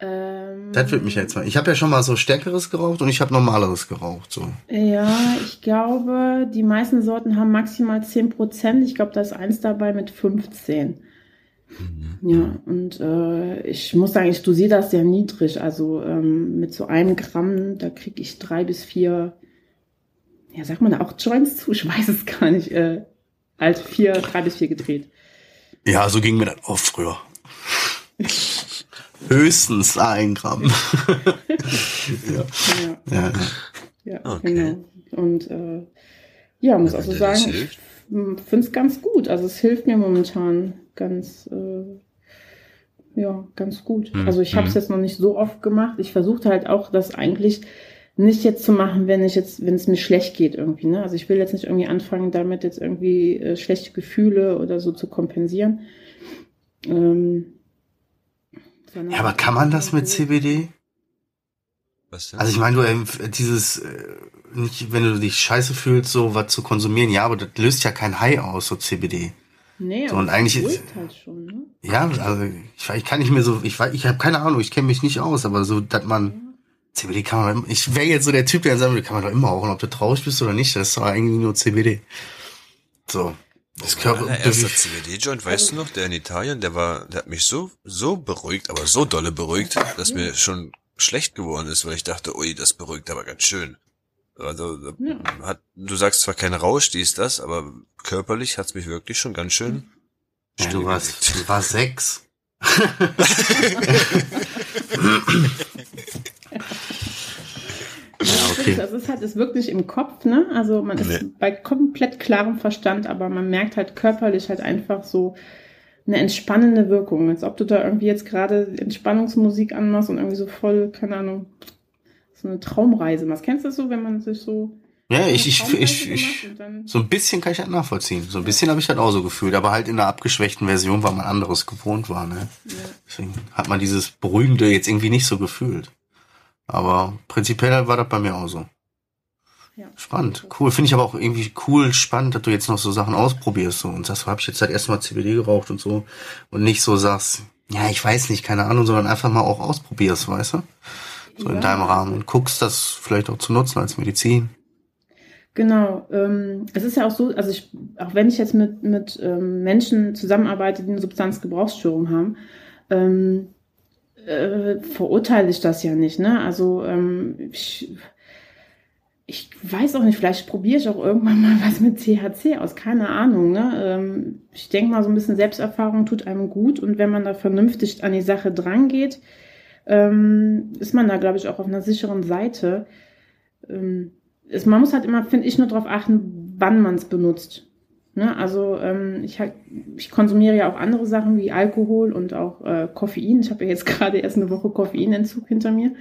Ähm, Das würde mich jetzt mal. Ich habe ja schon mal so stärkeres geraucht und ich habe normaleres geraucht. So. Ja, ich glaube, die meisten Sorten haben maximal 10%. Ich glaube, da ist eins dabei mit 15. Ja, und äh, ich muss sagen, ich dosiere das sehr niedrig. Also ähm, mit so einem Gramm, da kriege ich drei bis vier, ja, sagt man da auch Joints zu? Ich weiß es gar nicht. Äh, halt vier, drei bis vier gedreht. Ja, so ging mir das auch früher. Höchstens ein Gramm. ja. Ja, Ja. ja Okay. genau. Und äh, ja, muss Ja, auch so wenn dir das sagen, ich finde es ganz gut. Also es hilft mir momentan ganz, äh, ja, ganz gut. Hm, Also ich habe es hm. jetzt noch nicht so oft gemacht. Ich versuche halt auch, das eigentlich nicht jetzt zu machen, wenn ich jetzt, wenn es mir schlecht geht irgendwie. Ne? Also ich will jetzt nicht irgendwie anfangen, damit jetzt irgendwie äh, schlechte Gefühle oder so zu kompensieren. Ähm, sondern- ja, aber kann man das mit CBD? Was denn? Also ich meine, du ähm, dieses äh, nicht, wenn du dich scheiße fühlst, so was zu konsumieren, ja, aber das löst ja kein High aus, so CBD. Nee, So, aber und eigentlich ist- halt schon, ne? Ja, also ich, ich kann nicht mehr so, ich weiß, ich habe keine Ahnung, ich kenne mich nicht aus, aber so, dass man CBD kann man, ich wäre jetzt so der Typ, der sagen würde, kann man doch immer rauchen, ob du traurig bist oder nicht, das ist doch eigentlich nur CBD. So. Das mein Körper, allererster CBD-Joint, weißt du noch, der in Italien, der war, der hat mich so, so beruhigt, aber so dolle beruhigt, dass mir schon schlecht geworden ist, weil ich dachte, ui, das beruhigt aber ganz schön. Also, Ja. hat, du sagst zwar kein Rausch, dies, das, aber körperlich hat's mich wirklich schon ganz schön ja, du warst, du warst sechs. Okay. Das ist halt, es wirkt nicht im Kopf, ne? Also man ist Nee. bei komplett klarem Verstand, aber man merkt halt körperlich halt einfach so eine entspannende Wirkung. Als ob du da irgendwie jetzt gerade Entspannungsmusik anmachst und irgendwie so voll, keine Ahnung, so eine Traumreise machst. Kennst du das so, wenn man sich so Ja, ich, ich, ich, ich, so ein bisschen kann ich halt nachvollziehen. So ein bisschen habe ich halt auch so gefühlt, aber halt in einer abgeschwächten Version, weil man anderes gewohnt war, ne? ja. Deswegen hat man dieses Beruhigende jetzt irgendwie nicht so gefühlt. Aber prinzipiell war das bei mir auch so. Ja. Spannend, cool. Finde ich aber auch irgendwie cool, spannend, dass du jetzt noch so Sachen ausprobierst so und sagst, habe ich jetzt halt erstmal CBD geraucht und so und nicht so sagst, ja, ich weiß nicht, keine Ahnung, sondern einfach mal auch ausprobierst, weißt du? So in Ja. deinem Rahmen und guckst, das vielleicht auch zu nutzen als Medizin. Genau. Ähm, es ist ja auch so, also ich, auch wenn ich jetzt mit, mit ähm, Menschen zusammenarbeite, die eine Substanzgebrauchsstörung haben, ähm, äh, verurteile ich das ja nicht. Ne? Also ähm, ich, ich weiß auch nicht, vielleicht probiere ich auch irgendwann mal was mit THC aus, keine Ahnung. Ne? Ähm, ich denke mal, so ein bisschen Selbsterfahrung tut einem gut und wenn man da vernünftig an die Sache drangeht, ähm, ist man da, glaube ich, auch auf einer sicheren Seite. Ähm, ist, man muss halt immer, finde ich, nur darauf achten, wann man es benutzt. Ne? Also ähm, ich, ich konsumiere ja auch andere Sachen wie Alkohol und auch äh, Koffein. Ich habe ja jetzt gerade erst eine Woche Koffeinentzug hinter mir.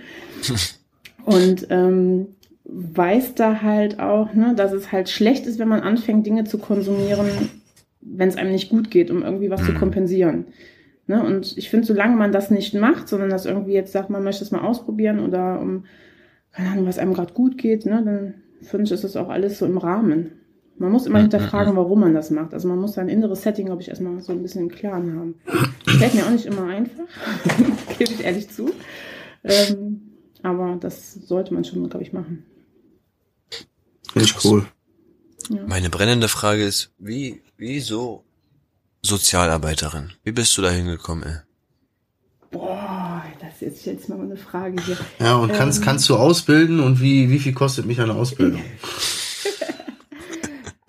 und ähm, weiß da halt auch, ne, dass es halt schlecht ist, wenn man anfängt, Dinge zu konsumieren, wenn es einem nicht gut geht, um irgendwie was zu Mhm. kompensieren. Ne? Und ich finde, solange man das nicht macht, sondern das irgendwie jetzt sagt, man möchte es mal ausprobieren oder um, keine Ahnung, was einem gerade gut geht, ne, dann finde ich, ist das auch alles so im Rahmen. Man muss immer Mhm, hinterfragen, warum man das macht. Also man muss sein inneres Setting, glaube ich, erstmal so ein bisschen im Klaren haben. Fällt mir auch nicht immer einfach, gebe ich ehrlich zu. Ähm, aber das sollte man schon, glaube ich, machen. Finde ich cool. Ja. Meine brennende Frage ist, wie, wieso Sozialarbeiterin? Wie bist du da hingekommen, ey? Boah, das ist jetzt mal eine Frage hier. Ja, und kannst, Ähm. kannst du ausbilden und wie, wie viel kostet mich eine Ausbildung?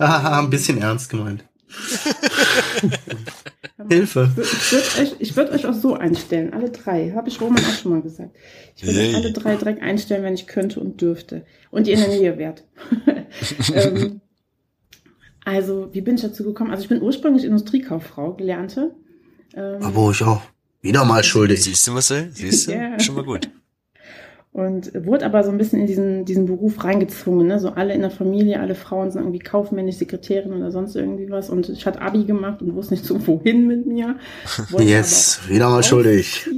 Haha, ein bisschen ernst gemeint. Hilfe. Ich würde euch, ich würd euch auch so einstellen, alle drei. Habe ich Roman auch schon mal gesagt. Ich würde euch Yay. alle drei direkt einstellen, wenn ich könnte und dürfte. Und ihr in der Nähe wärt. ähm, also, wie bin ich dazu gekommen? Also, ich bin ursprünglich Industriekauffrau, gelernte. Ähm, Aber ich auch. Wieder mal schuldig. Siehst du, Marcel? Siehst du? Ja. Schon mal gut. Und wurde aber so ein bisschen in diesen, diesen Beruf reingezwungen. Ne? So alle in der Familie, alle Frauen sind irgendwie kaufmännisch, Sekretärin oder sonst irgendwie was. Und ich hatte Abi gemacht und wusste nicht so, wohin mit mir. Wollte Yes, wieder mal schuldig.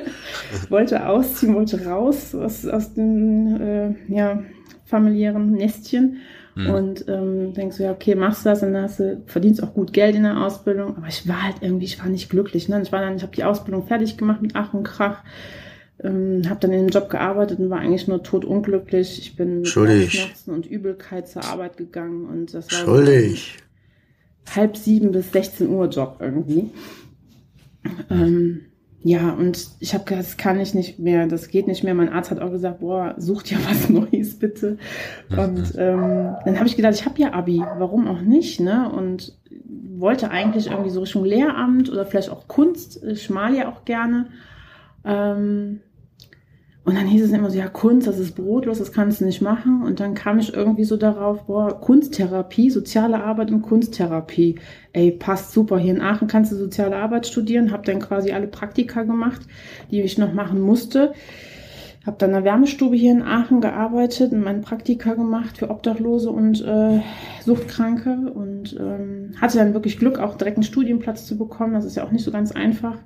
wollte ausziehen, wollte raus aus, aus dem äh, ja, familiären Nestchen. Hm. Und ähm, denkst du, ja, okay, machst du das, dann hast du, verdienst auch gut Geld in der Ausbildung. Aber ich war halt irgendwie, ich war nicht glücklich. Ne? Ich war dann, ich habe die Ausbildung fertig gemacht mit Ach und Krach. Ähm, habe dann in dem Job gearbeitet und war eigentlich nur totunglücklich. Ich bin mit. Bauchschmerzen und Übelkeit zur Arbeit gegangen und das war Schuldig. halb sieben bis 16 Uhr Job irgendwie. Ähm, ja, und ich habe gesagt, das kann ich nicht mehr, das geht nicht mehr. Mein Arzt hat auch gesagt, boah, such dir was Neues bitte. Und ähm, dann habe ich gedacht, ich habe ja Abi, warum auch nicht, ne? Und wollte eigentlich irgendwie so Richtung Lehramt oder vielleicht auch Kunst, ich mal ja auch gerne. Ähm, und dann hieß es immer so, ja, Kunst, das ist brotlos, das kannst du nicht machen. Und dann kam ich irgendwie so darauf, boah, Kunsttherapie, soziale Arbeit und Kunsttherapie. Ey, passt super. Hier in Aachen kannst du soziale Arbeit studieren. Hab dann quasi alle Praktika gemacht, die ich noch machen musste. Hab dann in einer Wärmestube hier in Aachen gearbeitet und meine Praktika gemacht für Obdachlose und äh, Suchtkranke. Und ähm, hatte dann wirklich Glück, auch direkt einen Studienplatz zu bekommen. Das ist ja auch nicht so ganz einfach.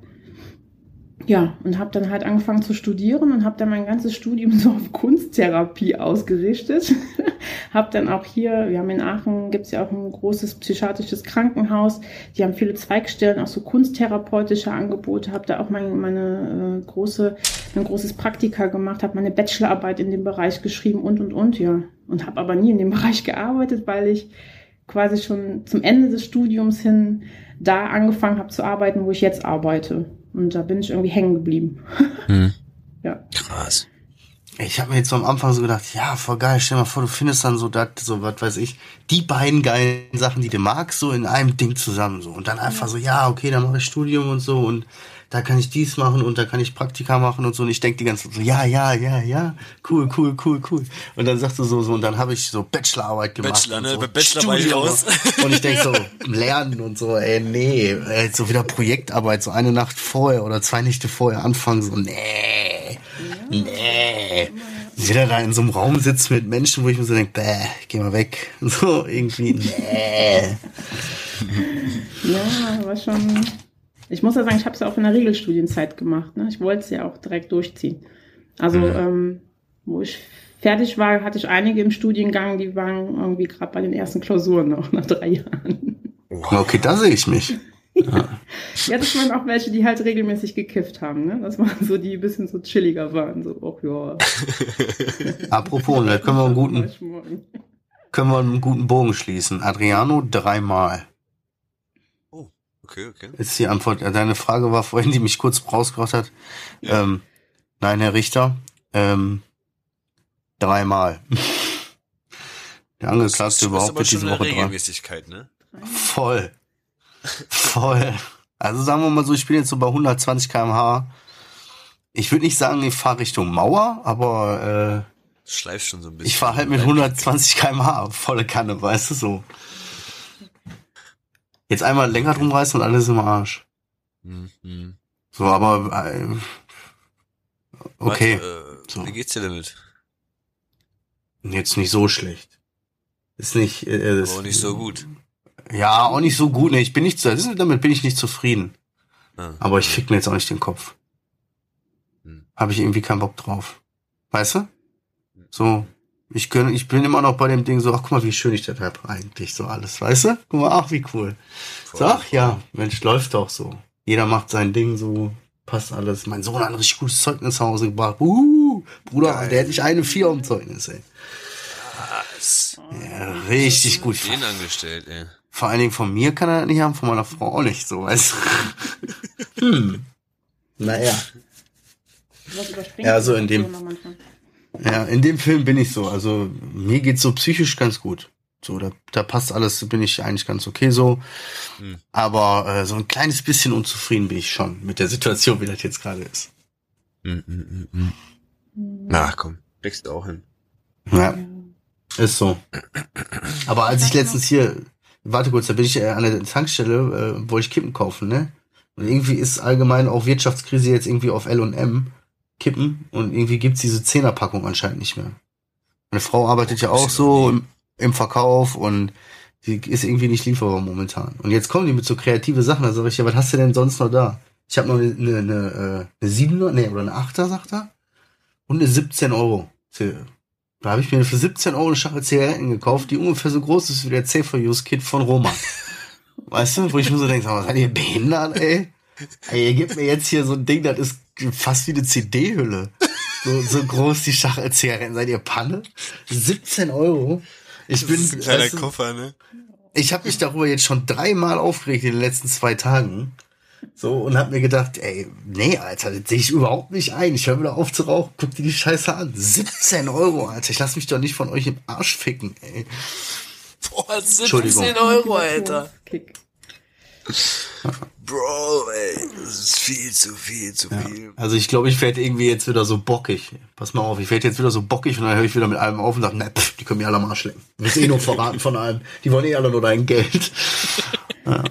Ja, und habe dann halt angefangen zu studieren und habe dann mein ganzes Studium so auf Kunsttherapie ausgerichtet. habe dann auch hier, wir haben in Aachen, gibt's ja auch ein großes psychiatrisches Krankenhaus, die haben viele Zweigstellen, auch so kunsttherapeutische Angebote, habe da auch meine, meine äh, große, mein großes Praktika gemacht, habe meine Bachelorarbeit in dem Bereich geschrieben und, und, und, ja. Und habe aber nie in dem Bereich gearbeitet, weil ich quasi schon zum Ende des Studiums hin da angefangen habe zu arbeiten, wo ich jetzt arbeite. Und da bin ich irgendwie hängen geblieben. Hm. Ja. Krass. Ich habe mir jetzt so am Anfang so gedacht, ja, voll geil, stell dir mal vor, du findest dann so das, so was weiß ich, die beiden geilen Sachen, die du magst, so in einem Ding zusammen so. Und dann einfach so, ja, okay, dann mache ich Studium und so und da kann ich dies machen und da kann ich Praktika machen und so. Und ich denk die ganze Zeit so, ja, ja, ja, ja, cool, cool, cool, cool. Und dann sagst du so, so, und dann habe ich so Bachelorarbeit gemacht. Bachelor, ne? und so, Bei Bachelor war ich raus. Und ich denk so, lernen und so, ey, nee, ey, so wieder Projektarbeit, so eine Nacht vorher oder zwei Nächte vorher anfangen, so, nee, nee. Wieder da in so einem Raum sitzen mit Menschen, wo ich mir so denke, bäh, geh mal weg. So, irgendwie, nee. Ja, war schon. Ich muss ja sagen, ich habe es ja auch in der Regelstudienzeit gemacht. Ne? Ich wollte es ja auch direkt durchziehen. Also, Mhm. ähm, wo ich fertig war, hatte ich einige im Studiengang, die waren irgendwie gerade bei den ersten Klausuren noch nach drei Jahren. Okay, da sehe ich mich. Ja, das waren auch welche, die halt regelmäßig gekifft haben. Ne? Das waren so, die ein bisschen so chilliger waren. So, ach ja. Apropos, da können wir einen guten, können wir einen guten Bogen schließen. Adriano dreimal. Okay, okay. Ist die Antwort. Ja, Deine Frage war vorhin, die mich kurz rausgebracht hat. Ja. Ähm, nein, Herr Richter. Ähm, dreimal. Der Angeklagte überhaupt diese eine Woche dran. Regelmäßigkeit, ne? Voll. Voll. Also sagen wir mal so, ich bin jetzt so bei 120 km/h. Ich würde nicht sagen, ich fahre Richtung Mauer, aber äh, Schleifst schon so ein bisschen. ich fahre halt mit 120 km/h volle Kanne, weißt du so. Jetzt einmal länger drum reißen und alles im Arsch. Hm, hm. So, aber äh, okay, Warte, äh, So. Wie geht's dir damit? jetzt nicht so schlecht. Ist nicht, äh, Aber ist, auch nicht so gut. Ja, auch nicht so gut. Ne, ich bin nicht, damit bin ich nicht zufrieden. Ah. Aber ich fick mir jetzt auch nicht den Kopf. Hm. Habe ich irgendwie keinen Bock drauf. Weißt du? So, ich gönn, ich bin immer noch bei dem Ding so, ach guck mal, wie schön ich das hab eigentlich so alles, weißt du? Guck mal, ach wie cool. So, Voll. ach ja, Mensch, läuft doch so. Jeder macht sein Ding so, passt alles. Mein Sohn hat ein richtig gutes Zeugnis nach Hause gebracht. Uh, Bruder, Geil. der hat nicht eine Vier im Zeugnis, ey. Was? Ja, richtig gut. Den angestellt, ey. Vor allen Dingen von mir kann er das nicht haben, von meiner Frau auch nicht, so, weißt du? hm. Naja. Was überspringt Ja, so in die dem-? Ja, in dem Film bin ich so. Also mir geht's so psychisch ganz gut. So, da, da passt alles, bin ich eigentlich ganz okay so. Hm. Aber äh, so ein kleines bisschen unzufrieden bin ich schon mit der Situation, wie das jetzt gerade ist. Hm, hm, hm, hm. Na, komm. Kriegst du auch hin. Ja, ist so. Aber als ich letztens hier, warte kurz, da bin ich äh, an der Tankstelle, äh, wollte ich Kippen kaufen, ne? Und irgendwie ist allgemein auch Wirtschaftskrise jetzt irgendwie auf L&M Kippen und irgendwie gibt's diese Zehnerpackung anscheinend nicht mehr. Meine Frau arbeitet ja auch so im, im Verkauf und die ist irgendwie nicht lieferbar momentan. Und jetzt kommen die mit so kreative Sachen, da sag ich, ja, was hast du denn sonst noch da? Ich habe noch eine, eine, eine, äh, eine 7er, nee, oder eine 8er, sagt er. Und eine 17 Euro. Da habe ich mir für 17 Euro eine Schachtel Zigaretten gekauft, die ungefähr so groß ist wie der C4-Use-Kit von Roman. weißt du, wo ich mir so denke, mal, seid ihr behindert, ey? Ey, ihr gebt mir jetzt hier so ein Ding, das ist fast wie eine CD-Hülle. So, so groß die Schachtel Zigaretten. Seid ihr Panne? 17 Euro? Ich bin, das ist ein kleiner weißt du, Koffer, ne? ich habe mich darüber jetzt schon dreimal aufgeregt in den letzten zwei Tagen. So, und hab mir gedacht, ey, nee, Alter, das sehe ich überhaupt nicht ein. Ich höre wieder auf zu rauchen, guck dir die Scheiße an. 17 Euro, Alter. Ich lass mich doch nicht von euch im Arsch ficken, ey. Boah, Entschuldigung. 17 Euro, Alter. Kick. Bro, ey, das ist viel zu viel, zu viel. Also ich glaube, ich werde irgendwie jetzt wieder so bockig. Pass mal auf, ich werde jetzt wieder so bockig und dann höre ich wieder mit allem auf und sage, ne, pff, die können mir alle am Arsch lecken. Du wirst eh nur verraten von allem. Die wollen eh alle nur dein Geld. Ja.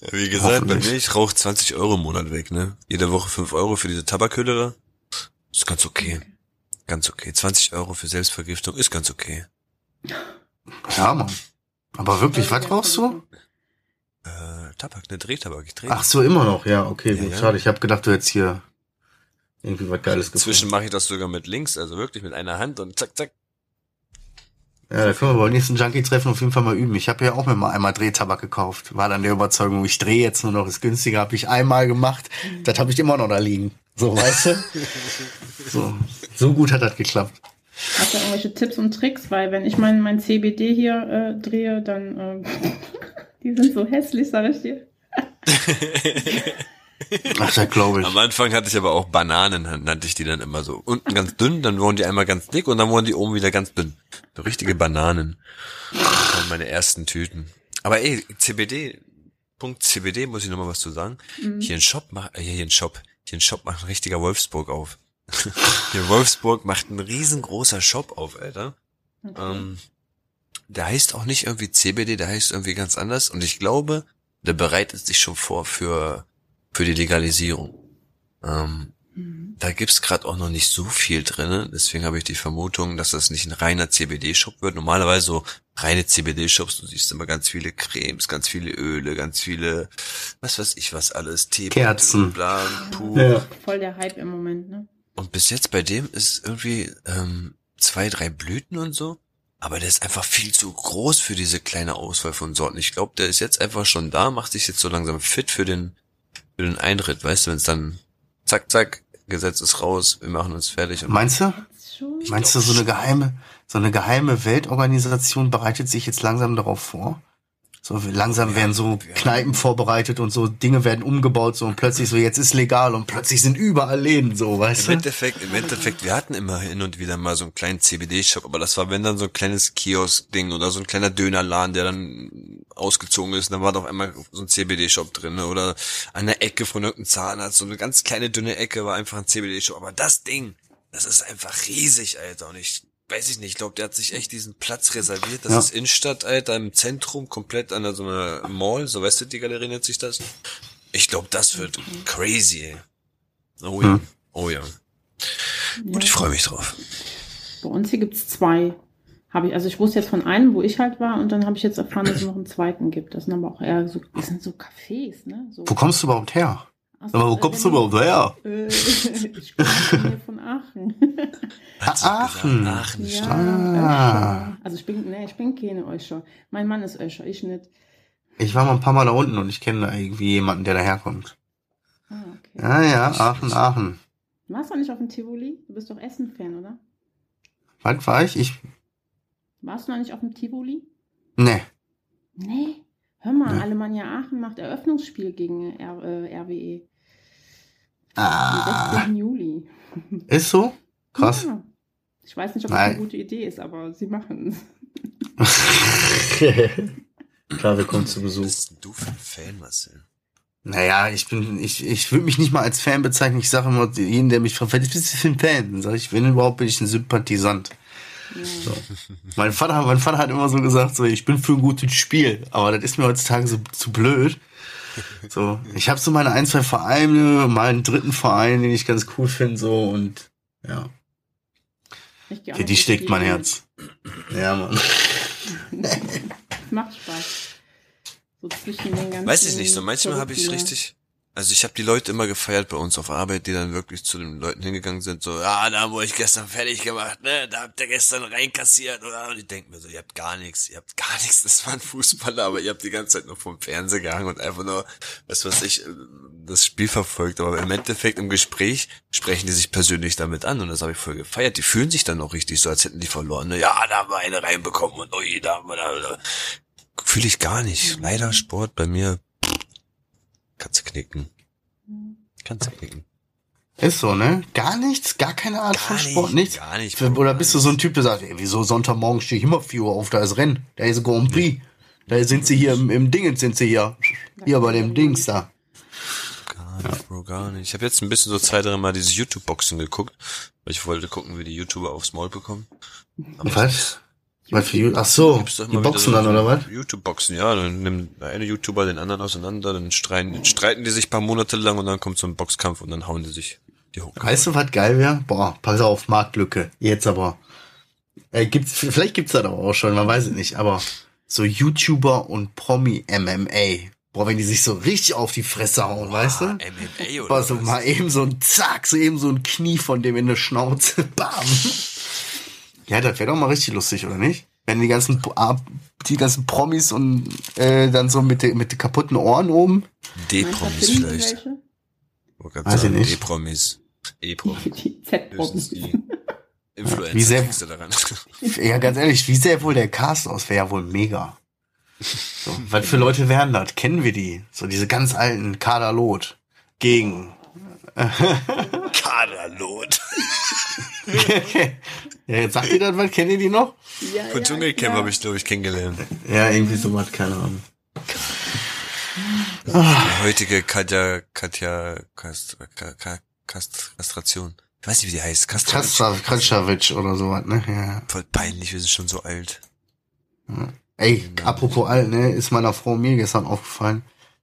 Ja, wie gesagt, bei mir, ich rauche 20 Euro im Monat weg, ne? Jede Woche 5 Euro für diese Tabakhülle. Ist ganz okay. Ganz okay. 20 Euro für Selbstvergiftung ist ganz okay. Ja, Mann. Aber wirklich, was rauchst du? Äh, Tabak, ne? Drehtabak. Ich drehe. Ach so, immer noch, ja, okay, Ja, gut, ja. schade. Ich habe gedacht, du hättest hier irgendwie was Geiles Inzwischen gefunden. mache ich das sogar mit links, also wirklich mit einer Hand und zack, zack. Ja, da können wir beim nächsten Junkie-Treffen auf jeden Fall mal üben. Ich habe ja auch mir mal einmal Drehtabak gekauft. War dann der Überzeugung, ich drehe jetzt nur noch, ist günstiger, habe ich einmal gemacht. Das habe ich immer noch da liegen. So, weißt du? So, so gut hat das geklappt. Hast du irgendwelche Tipps und Tricks? Weil wenn ich mein, mein CBD hier äh, drehe, dann äh, die sind so hässlich, sag ich dir. Ach, da glaube ich. Am Anfang hatte ich aber auch Bananen, nannte ich die dann immer so. Unten ganz dünn, dann wurden die einmal ganz dick und dann wurden die oben wieder ganz dünn. So richtige Bananen. Das waren meine ersten Tüten. Aber ey, CBD, Punkt CBD, muss ich nochmal was zu sagen. Mhm. Hier ein Shop macht, äh, hier ein Shop, hier ein Shop macht ein richtiger Wolfsburg auf. hier in Wolfsburg macht ein riesengroßer Shop auf, Alter. Okay. Ähm, der heißt auch nicht irgendwie CBD, der heißt irgendwie ganz anders. Und ich glaube, der bereitet sich schon vor für, für die Legalisierung. Ähm, Mhm. da gibt's grad gerade auch noch nicht so viel drinne, deswegen habe ich die Vermutung, dass das nicht ein reiner CBD-Shop wird. Normalerweise so reine CBD-Shops, du siehst immer ganz viele Cremes, ganz viele Öle, ganz viele, was weiß ich was alles, Tee, Kerzen. bla, puh. Ja. Voll der Hype im Moment, ne? Und bis jetzt bei dem ist irgendwie ähm, zwei, drei Blüten und so. Aber der ist einfach viel zu groß für diese kleine Auswahl von Sorten. Ich glaube, der ist jetzt einfach schon da, macht sich jetzt so langsam fit für den, für den Eintritt. Weißt du, wenn es dann zack, zack, Gesetz ist raus, wir machen uns fertig. Und Meinst du? Meinst du, so eine geheime, so eine geheime Weltorganisation bereitet sich jetzt langsam darauf vor? So langsam werden so. Kneipen vorbereitet und so Dinge werden umgebaut so und plötzlich so jetzt ist legal und plötzlich sind überall Läden so, weißt Im du? Endeffekt, im Endeffekt, wir hatten immer hin und wieder mal so einen kleinen CBD-Shop, aber das war wenn dann so ein kleines Kiosk-Ding oder so ein kleiner Dönerladen, der dann ausgezogen ist, und dann war doch einmal so ein CBD-Shop drin ne? oder an der Ecke von irgendeinem Zahnarzt, so eine ganz kleine dünne Ecke war einfach ein CBD-Shop, aber das Ding, das ist einfach riesig, Alter, und ich weiß ich nicht, ich glaube, der hat sich echt diesen Platz reserviert, das Ja. ist Innenstadt, Alter, im Zentrum, komplett an so einer Mall, so weißt du, die Galerie nennt sich das. Ich glaube, das wird crazy, ey. Oh ja, Hm. oh ja. Ja. Und ich freue mich drauf. Bei uns hier gibt's zwei. Habe ich, also ich wusste jetzt von einem, wo ich halt war, und dann habe ich jetzt erfahren, dass es noch einen zweiten gibt. Das sind aber auch eher so, das sind so Cafés, ne? So, Wo kommst du überhaupt her? Ach Aber wo äh, kommst du überhaupt her? Äh, ich bin hier von Aachen. Aachen. Aachen. ja. Ah. Öscher. Also ich bin, ne, ich bin keine Öscher. Mein Mann ist Öscher, ich nicht. Ich war mal ein paar Mal da unten und ich kenne da irgendwie jemanden, der daherkommt. Ah, okay. Ja, ja, Aachen, Aachen. Du warst doch nicht auf dem Tivoli? Du bist doch Essen-Fan, oder? Wann war ich? Ich, Warst du noch nicht auf dem Tivoli? ne. Nee. Hör mal, Nee. Alemannia Aachen macht Eröffnungsspiel gegen R, äh, RWE. Am Ah, 16. Juli. ist so? Krass. Ja. Ich weiß nicht, ob das Nein. eine gute Idee ist, aber sie machen es. Klar, wir kommen zu Was Besuch. bist denn du für ein Fan, Marcel? Naja, ich bin, ich, ich würde mich nicht mal als Fan bezeichnen. Ich sage immer, jeden, der mich fragt, was bist du für ein Fan? Dann sage ich, wenn überhaupt, bin ich ein Sympathisant. Ja. Mein Vater, mein Vater hat immer so gesagt, so, ich bin für ein gutes Spiel. Aber das ist mir heutzutage so zu blöd. So, ich habe so meine ein, zwei Vereine, mal einen dritten Verein, den ich ganz cool finde, so, und, ja. Für die so steckt mein. Herz. Ja, Mann. Macht Spaß. So zwischen den ganzen. Weiß ich nicht, so manchmal habe ich richtig, also ich habe die Leute immer gefeiert bei uns auf Arbeit, die dann wirklich zu den Leuten hingegangen sind, so, ja, da haben euch gestern fertig gemacht, ne, da habt ihr gestern reinkassiert, oder? Und ich denk mir so, ihr habt gar nichts, ihr habt gar nichts, das waren Fußballer, aber ihr habt die ganze Zeit nur vom Fernseher gehangen und einfach nur, was weiß ich, äh, das Spiel verfolgt, aber im Endeffekt im Gespräch sprechen die sich persönlich damit an und das habe ich voll gefeiert. Die fühlen sich dann auch richtig so, als hätten die verloren. Ne? Ja, da haben wir eine reinbekommen und ui, da haben wir da. Fühle ich gar nicht. Leider Sport bei mir kannst du knicken. Kannst du knicken. Ist so, ne? Gar nichts? Gar keine Art von Sport? Nichts? Gar nicht. Für- Oder bist du so ein Typ, der sagt, ey, wieso Sonntagmorgen stehe ich immer 4 Uhr auf, da ist Rennen, da ist Grand Prix. Da sind sie hier im, im Dingens, sind sie hier. Hier bei dem Dings da. Gar nicht, Bro, gar nicht. Ich habe jetzt ein bisschen so zwei, drei Mal dieses YouTube-Boxen geguckt, weil ich wollte gucken, wie die YouTuber aufs Maul bekommen. Aber Was? Was für Ju- Ach so, die boxen so dann, oder was? YouTube-Boxen, ja. Dann nimmt der eine YouTuber den anderen auseinander, dann streiten, streiten die sich paar Monate lang und dann kommt so ein Boxkampf und dann hauen die sich die Hucke. Weißt du, was geil wäre? Boah, pass auf, Marktlücke. Jetzt aber. Äh, gibt's, vielleicht gibt's das aber auch schon, man weiß es nicht, aber so YouTuber und Promi-MMA. Boah, wenn die sich so richtig auf die Fresse hauen, weißt du? MMA oder Boah, so was? mal eben so ein Zack, so eben so ein Knie von dem in der Schnauze. Bam. Ja, das wäre doch mal richtig lustig, oder nicht? Wenn die ganzen, ah, die ganzen Promis und äh, dann so mit, mit den kaputten Ohren oben. D-Promis vielleicht. Weiß ich sagen, nicht. D-Promis. E-Promis. Die Z-Promis. Influencer Wie sehr- kriegst du daran. Ja, ganz ehrlich, wie sähe wohl der Cast aus? Wäre ja wohl mega. So, was für Leute wären das? Kennen wir die? So diese ganz alten Kader Loth, gegen. Kaderlot. ja, jetzt sagt ihr das was? Kennt ihr die noch? Ja, Von Dschungelcamp habe ich, glaube ich, kennengelernt. Ja, irgendwie so was, keine Ahnung. Die heutige Katja, Katja, Kast, Ka- Ka- Kast, Kastration. Ich weiß nicht, wie die heißt. Kastration. Kastra, Kratschawitsch oder sowas, ne? Ja. Voll peinlich, wir sind schon so alt. Ey, apropos alt, ne, ist meiner Frau mir gestern aufgefallen.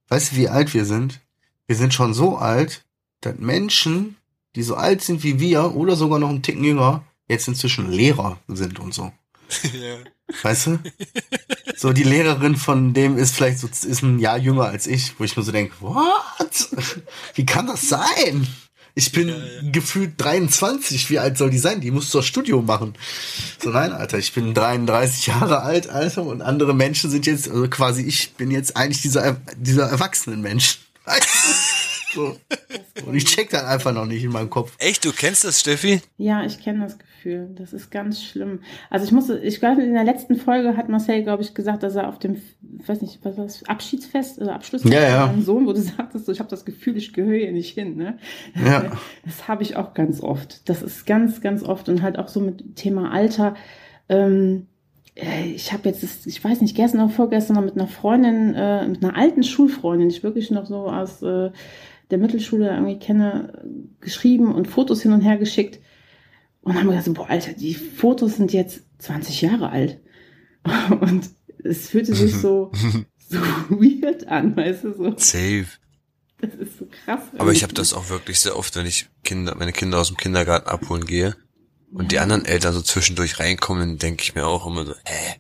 Weißt du, wie alt wir sind? Wir sind schon so alt, dass Menschen, die so alt sind wie wir oder sogar noch einen Ticken jünger, jetzt inzwischen Lehrer sind und so. ja. Weißt du? So, die Lehrerin von dem ist vielleicht so, ist ein Jahr jünger als ich, wo ich nur so denke, what? Wie kann das sein? Ich bin Ja, ja. gefühlt 23. Wie alt soll die sein? Die muss doch Studium machen. So, nein, Alter, ich bin 33 Jahre alt, Alter, und andere Menschen sind jetzt, also quasi ich bin jetzt eigentlich dieser, dieser erwachsenen Mensch. Weißt du? So. Und ich check das einfach noch nicht in meinem Kopf. Echt, du kennst das, Steffi? Ja, ich kenne das Gefühl. Das ist ganz schlimm. Also ich musste, ich glaube, in der letzten Folge hat Marcel, glaube ich, gesagt, dass er auf dem, ich weiß nicht, was war das, Abschiedsfest oder Abschlussfest Ja, ja. von seinem Sohn, wo du sagtest, so, ich habe das Gefühl, ich gehöre hier nicht hin. Ne? Ja. Das habe ich auch ganz oft. Das ist ganz, ganz oft und halt auch so mit Thema Alter. Ähm, äh, ich habe jetzt, das, ich weiß nicht, gestern oder vorgestern noch mit einer Freundin, äh, mit einer alten Schulfreundin, die ich wirklich noch so aus äh, der Mittelschule irgendwie kenne, geschrieben und Fotos hin und her geschickt. Und haben so, boah, Alter, die Fotos sind jetzt 20 Jahre alt. Und es fühlte sich so, so weird an, weißt du, so. Safe. Das ist so krass. Aber ich habe das auch wirklich sehr oft, wenn ich Kinder, meine Kinder aus dem Kindergarten abholen gehe und die anderen Eltern so zwischendurch reinkommen, denke ich mir auch immer so, hä?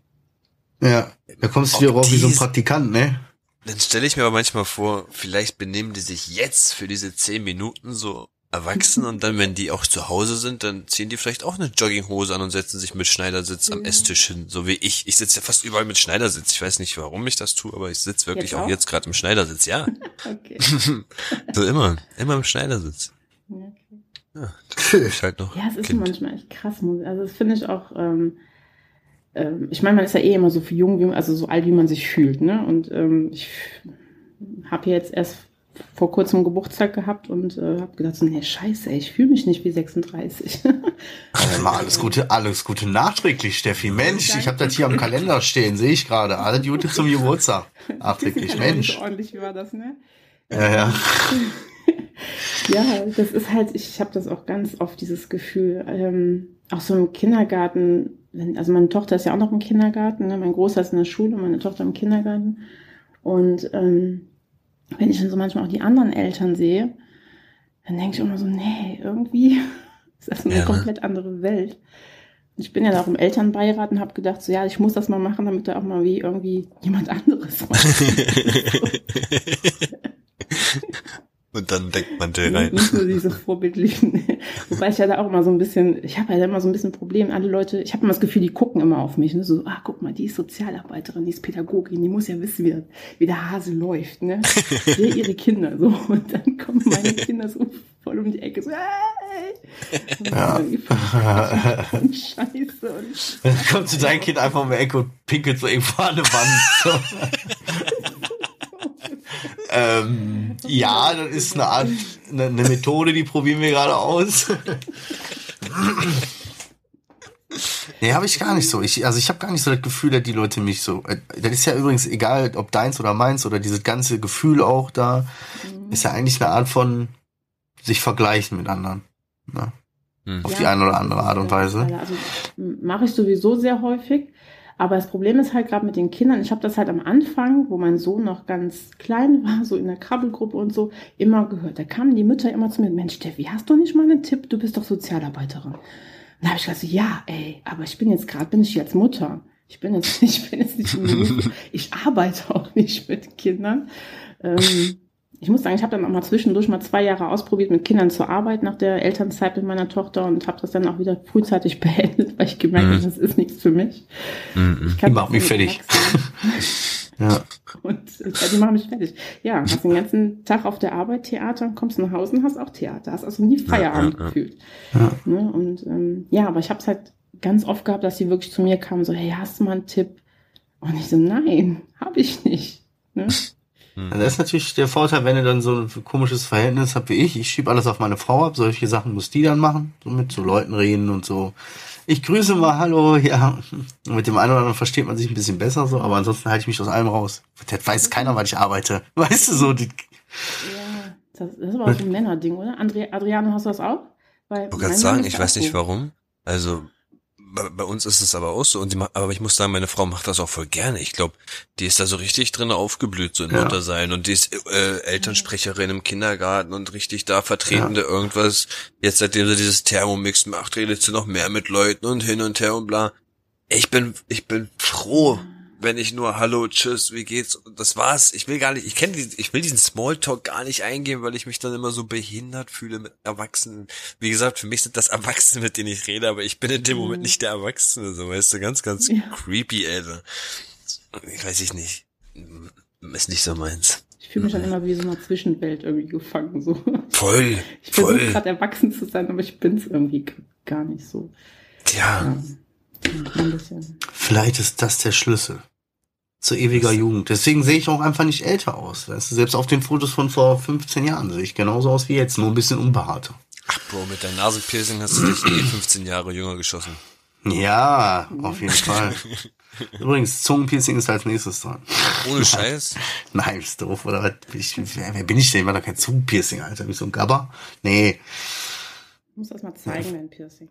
Ja. Da kommst du dir auch wie so ein Praktikant, ne? Dann stelle ich mir aber manchmal vor, vielleicht benehmen die sich jetzt für diese zehn Minuten so erwachsen und dann, wenn die auch zu Hause sind, dann ziehen die vielleicht auch eine Jogginghose an und setzen sich mit Schneidersitz am Ja. Esstisch hin, so wie ich. Ich sitze ja fast überall mit Schneidersitz. Ich weiß nicht, warum ich das tue, aber ich sitze wirklich Jetzt auch auch? jetzt gerade im Schneidersitz, ja. Okay. so immer, immer im Schneidersitz. Ja, okay. Ja, das ist halt noch Ja, es ist Kind. manchmal echt krass. Also das finde ich auch, ähm, ähm, ich meine, man ist ja eh immer so für jung, wie, also so alt, wie man sich fühlt, ne? Und ähm, ich habe jetzt erst vor kurzem Geburtstag gehabt und äh, habe gedacht, so, nee, scheiße, ich fühle mich nicht wie 36. Also mal alles Gute, alles Gute nachträglich, Steffi. Mensch, ich habe das hier am Kalender stehen, sehe ich gerade. Alles Gute zum Geburtstag. Nachträglich, Mensch. ordentlich war das, ne? Ja, ja. Ja, das ist halt, ich habe das auch ganz oft, dieses Gefühl. Ähm, auch so im Kindergarten, also meine Tochter ist ja auch noch im Kindergarten, ne? mein Großer ist in der Schule, meine Tochter im Kindergarten. Und ähm, wenn ich dann so manchmal auch die anderen Eltern sehe, dann denke ich immer so, nee, irgendwie ist das eine Ja, ne? komplett andere Welt. Und ich bin ja da auch im Elternbeirat und habe gedacht, so ja, ich muss das mal machen, damit da auch mal wie irgendwie jemand anderes macht. und dann denkt man der Nicht, rein. nicht nur diese vorbildlichen. Wobei ich ja da auch immer so ein bisschen, ich habe ja da immer so ein bisschen Problem. Alle Leute, ich habe immer das Gefühl, die gucken immer auf mich. Ne? So, ah, guck mal, die ist Sozialarbeiterin, die ist Pädagogin, die muss ja wissen, wie, das- wie der Hase läuft. Ne? Wir ihre Kinder so. Und dann kommen meine Kinder so voll um die Ecke. So, hey! Ja. Und Scheiße. Und Dann kommt zu deinem Kind einfach um die Ecke und pinkelt so irgendwo an eine Wand. So. Ähm, ja, das ist eine Art, eine, eine Methode, die probieren wir gerade aus. nee, habe ich gar nicht so. Ich, also ich habe gar nicht so das Gefühl, dass die Leute mich so. äh, Das ist ja übrigens egal, ob deins oder meins oder dieses ganze Gefühl auch da, ist ja eigentlich eine Art von sich vergleichen mit anderen. Ne? Hm. Auf die eine oder andere Art und Weise. Also mache ich sowieso sehr häufig. Aber das Problem ist halt gerade mit den Kindern, ich habe das halt am Anfang, wo mein Sohn noch ganz klein war, so in der Krabbelgruppe und so, immer gehört. Da kamen die Mütter immer zu mir, Mensch, Steffi, hast du nicht mal einen Tipp? Du bist doch Sozialarbeiterin. Da habe ich gesagt, so, ja, ey, aber ich bin jetzt gerade, bin ich jetzt Mutter. Ich bin jetzt, ich bin jetzt nicht Beruf. Ich arbeite auch nicht mit Kindern. Ähm, ich muss sagen, ich habe dann auch mal zwischendurch mal zwei Jahre ausprobiert, mit Kindern zu arbeiten nach der Elternzeit mit meiner Tochter und habe das dann auch wieder frühzeitig beendet, weil ich gemerkt habe, Mhm. das ist nichts für mich. Mhm. Ich Mach mich fertig. Ja. Und ja, die machen mich fertig. Ja, hast den ganzen Tag auf der Arbeit Theater, kommst nach Hause und hast auch Theater. Hast also nie Feierabend ja, ja. gefühlt. Ja. Ne? Und ähm, ja, aber ich habe es halt ganz oft gehabt, dass sie wirklich zu mir kamen, so, hey, hast du mal einen Tipp? Und ich so, nein, habe ich nicht. Ne? Hm. Das ist natürlich der Vorteil, wenn du dann so ein komisches Verhältnis hast wie ich. Ich schieb alles auf meine Frau ab. Solche Sachen muss die dann machen. So mit so Leuten reden und so. Ich grüße mal, hallo, ja. mit dem einen oder anderen versteht man sich ein bisschen besser so, aber ansonsten halte ich mich aus allem raus. Das weiß keiner, weil ich arbeite. Weißt du so? Die, ja, das ist aber auch ein Männerding, oder? Adriano, hast du das auch? Weil ich kann sagen, ich weiß nicht warum. Also bei, bei uns ist es aber auch so. Und die, aber ich muss sagen, meine Frau macht das auch voll gerne. Ich glaube, die ist da so richtig drin aufgeblüht, so in ja. Muttersein. Und die ist äh, Elternsprecherin im Kindergarten und richtig da vertretende ja. irgendwas. Jetzt, seitdem sie dieses Thermomix macht, redet sie noch mehr mit Leuten und hin und her und bla. Ich bin, ich bin froh, wenn ich nur Hallo, Tschüss, wie geht's? Das war's. Ich will gar nicht, ich kenne ich will diesen Smalltalk gar nicht eingehen, weil ich mich dann immer so behindert fühle mit Erwachsenen. Wie gesagt, für mich sind das Erwachsene, mit denen ich rede, aber ich bin in dem Moment mhm. nicht der Erwachsene, so weißt du, ganz, ganz ja. creepy, Alter. Ich weiß ich nicht. Ist nicht so meins. Ich fühle mich dann immer wie so eine Zwischenwelt irgendwie gefangen, so. Voll. Ich versuche gerade erwachsen zu sein, aber ich bin's irgendwie gar nicht so. Tja. Ja. Vielleicht ist das der Schlüssel zu ewiger Jugend. Deswegen sehe ich auch einfach nicht älter aus. Weißt du, selbst auf den Fotos von vor 15 Jahren sehe ich genauso aus wie jetzt, nur ein bisschen unbehaarter. Ach Bro, mit deinem Nasenpiercing hast du dich eh 15 Jahre jünger geschossen. Ja, auf jeden Fall. Übrigens, Zungenpiercing ist als nächstes dran. Ohne Scheiß? Nein, ist doof, oder was? Ich, wer, wer bin ich denn? Ich war doch kein Zungenpiercing, Alter. Wie so ein Gabber? Nee. Ich muss das mal zeigen, dein Piercing.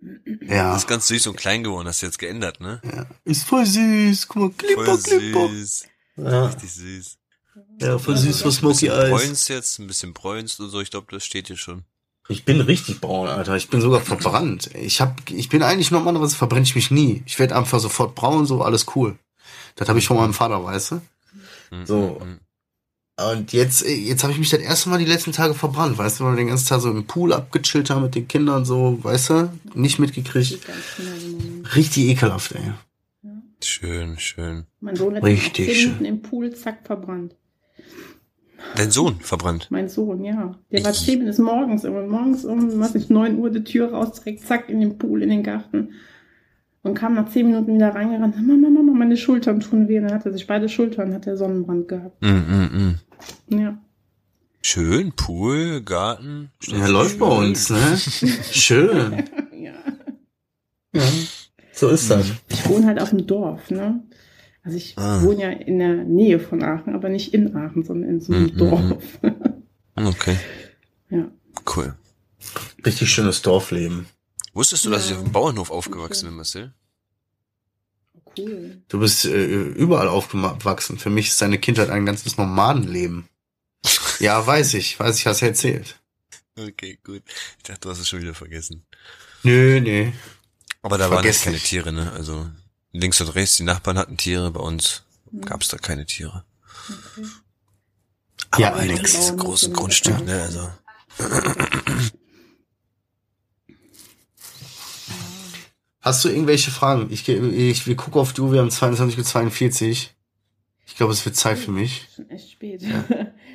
Ja. Das ist ganz süß und klein geworden, hast du jetzt geändert, ne? Ja. Ist voll süß. Guck mal, Klipper, voll Klipper. Süß. Ja. Richtig süß. Ja, voll süß für Smoky Eyes. Bräunst jetzt, ein bisschen bräunst und so, ich glaube, das steht hier schon. Ich bin richtig braun, Alter. Ich bin sogar verbrannt. Ich hab, ich bin eigentlich normalerweise verbrenne ich mich nie. Ich werde einfach sofort braun, so alles cool. Das habe ich von meinem Vater, weißt du? Mhm, so. Mhm. Und jetzt, jetzt habe ich mich das erste Mal die letzten Tage verbrannt, weißt du, weil wir den ganzen Tag so im Pool abgechillt haben mit den Kindern, so, weißt du, nicht mitgekriegt. Richtig ekelhaft, ey. Ja. Schön, schön. Mein Sohn hat Richtig Minuten im Pool, zack, verbrannt. Dein Sohn verbrannt? Mein Sohn, ja. Der ich. war zehn Minuten morgens, immer morgens um, was nicht, neun Uhr die Tür raus, direkt zack, in den Pool, in den Garten und kam nach zehn Minuten wieder reingerannt. Mama, Mama, meine Schultern tun weh. Und dann hat er sich beide Schultern, hat er Sonnenbrand gehabt. Mm, mm, mm. Ja. Schön, Pool, Garten. Ja, läuft bei uns, ne? Schön. ja. ja. So ist das. Ich wohne halt auf dem Dorf, ne? Also ich ah. wohne ja in der Nähe von Aachen, aber nicht in Aachen, sondern in so einem mm, Dorf. okay. Ja. Cool. Richtig schönes Dorfleben. Wusstest du, dass ich auf dem Bauernhof aufgewachsen bin, Marcel? Cool. Du bist äh, überall aufgewachsen. Für mich ist deine Kindheit ein ganzes Nomadenleben. ja, weiß ich. Weiß ich, hast du erzählt. Okay, gut. Ich dachte, du hast es schon wieder vergessen. Nö, nö. Aber da waren jetzt keine Tiere, ne? Also links und rechts, die Nachbarn hatten Tiere, bei uns mhm. gab es da keine Tiere. Okay. Aber ja, ein riesengroßes Grundstück, ne? Also. Hast du irgendwelche Fragen? Ich, ich, wir gucken auf du, wir haben 22.42 Uhr. Ich glaube, es wird Zeit für mich. Schon echt spät. Ja,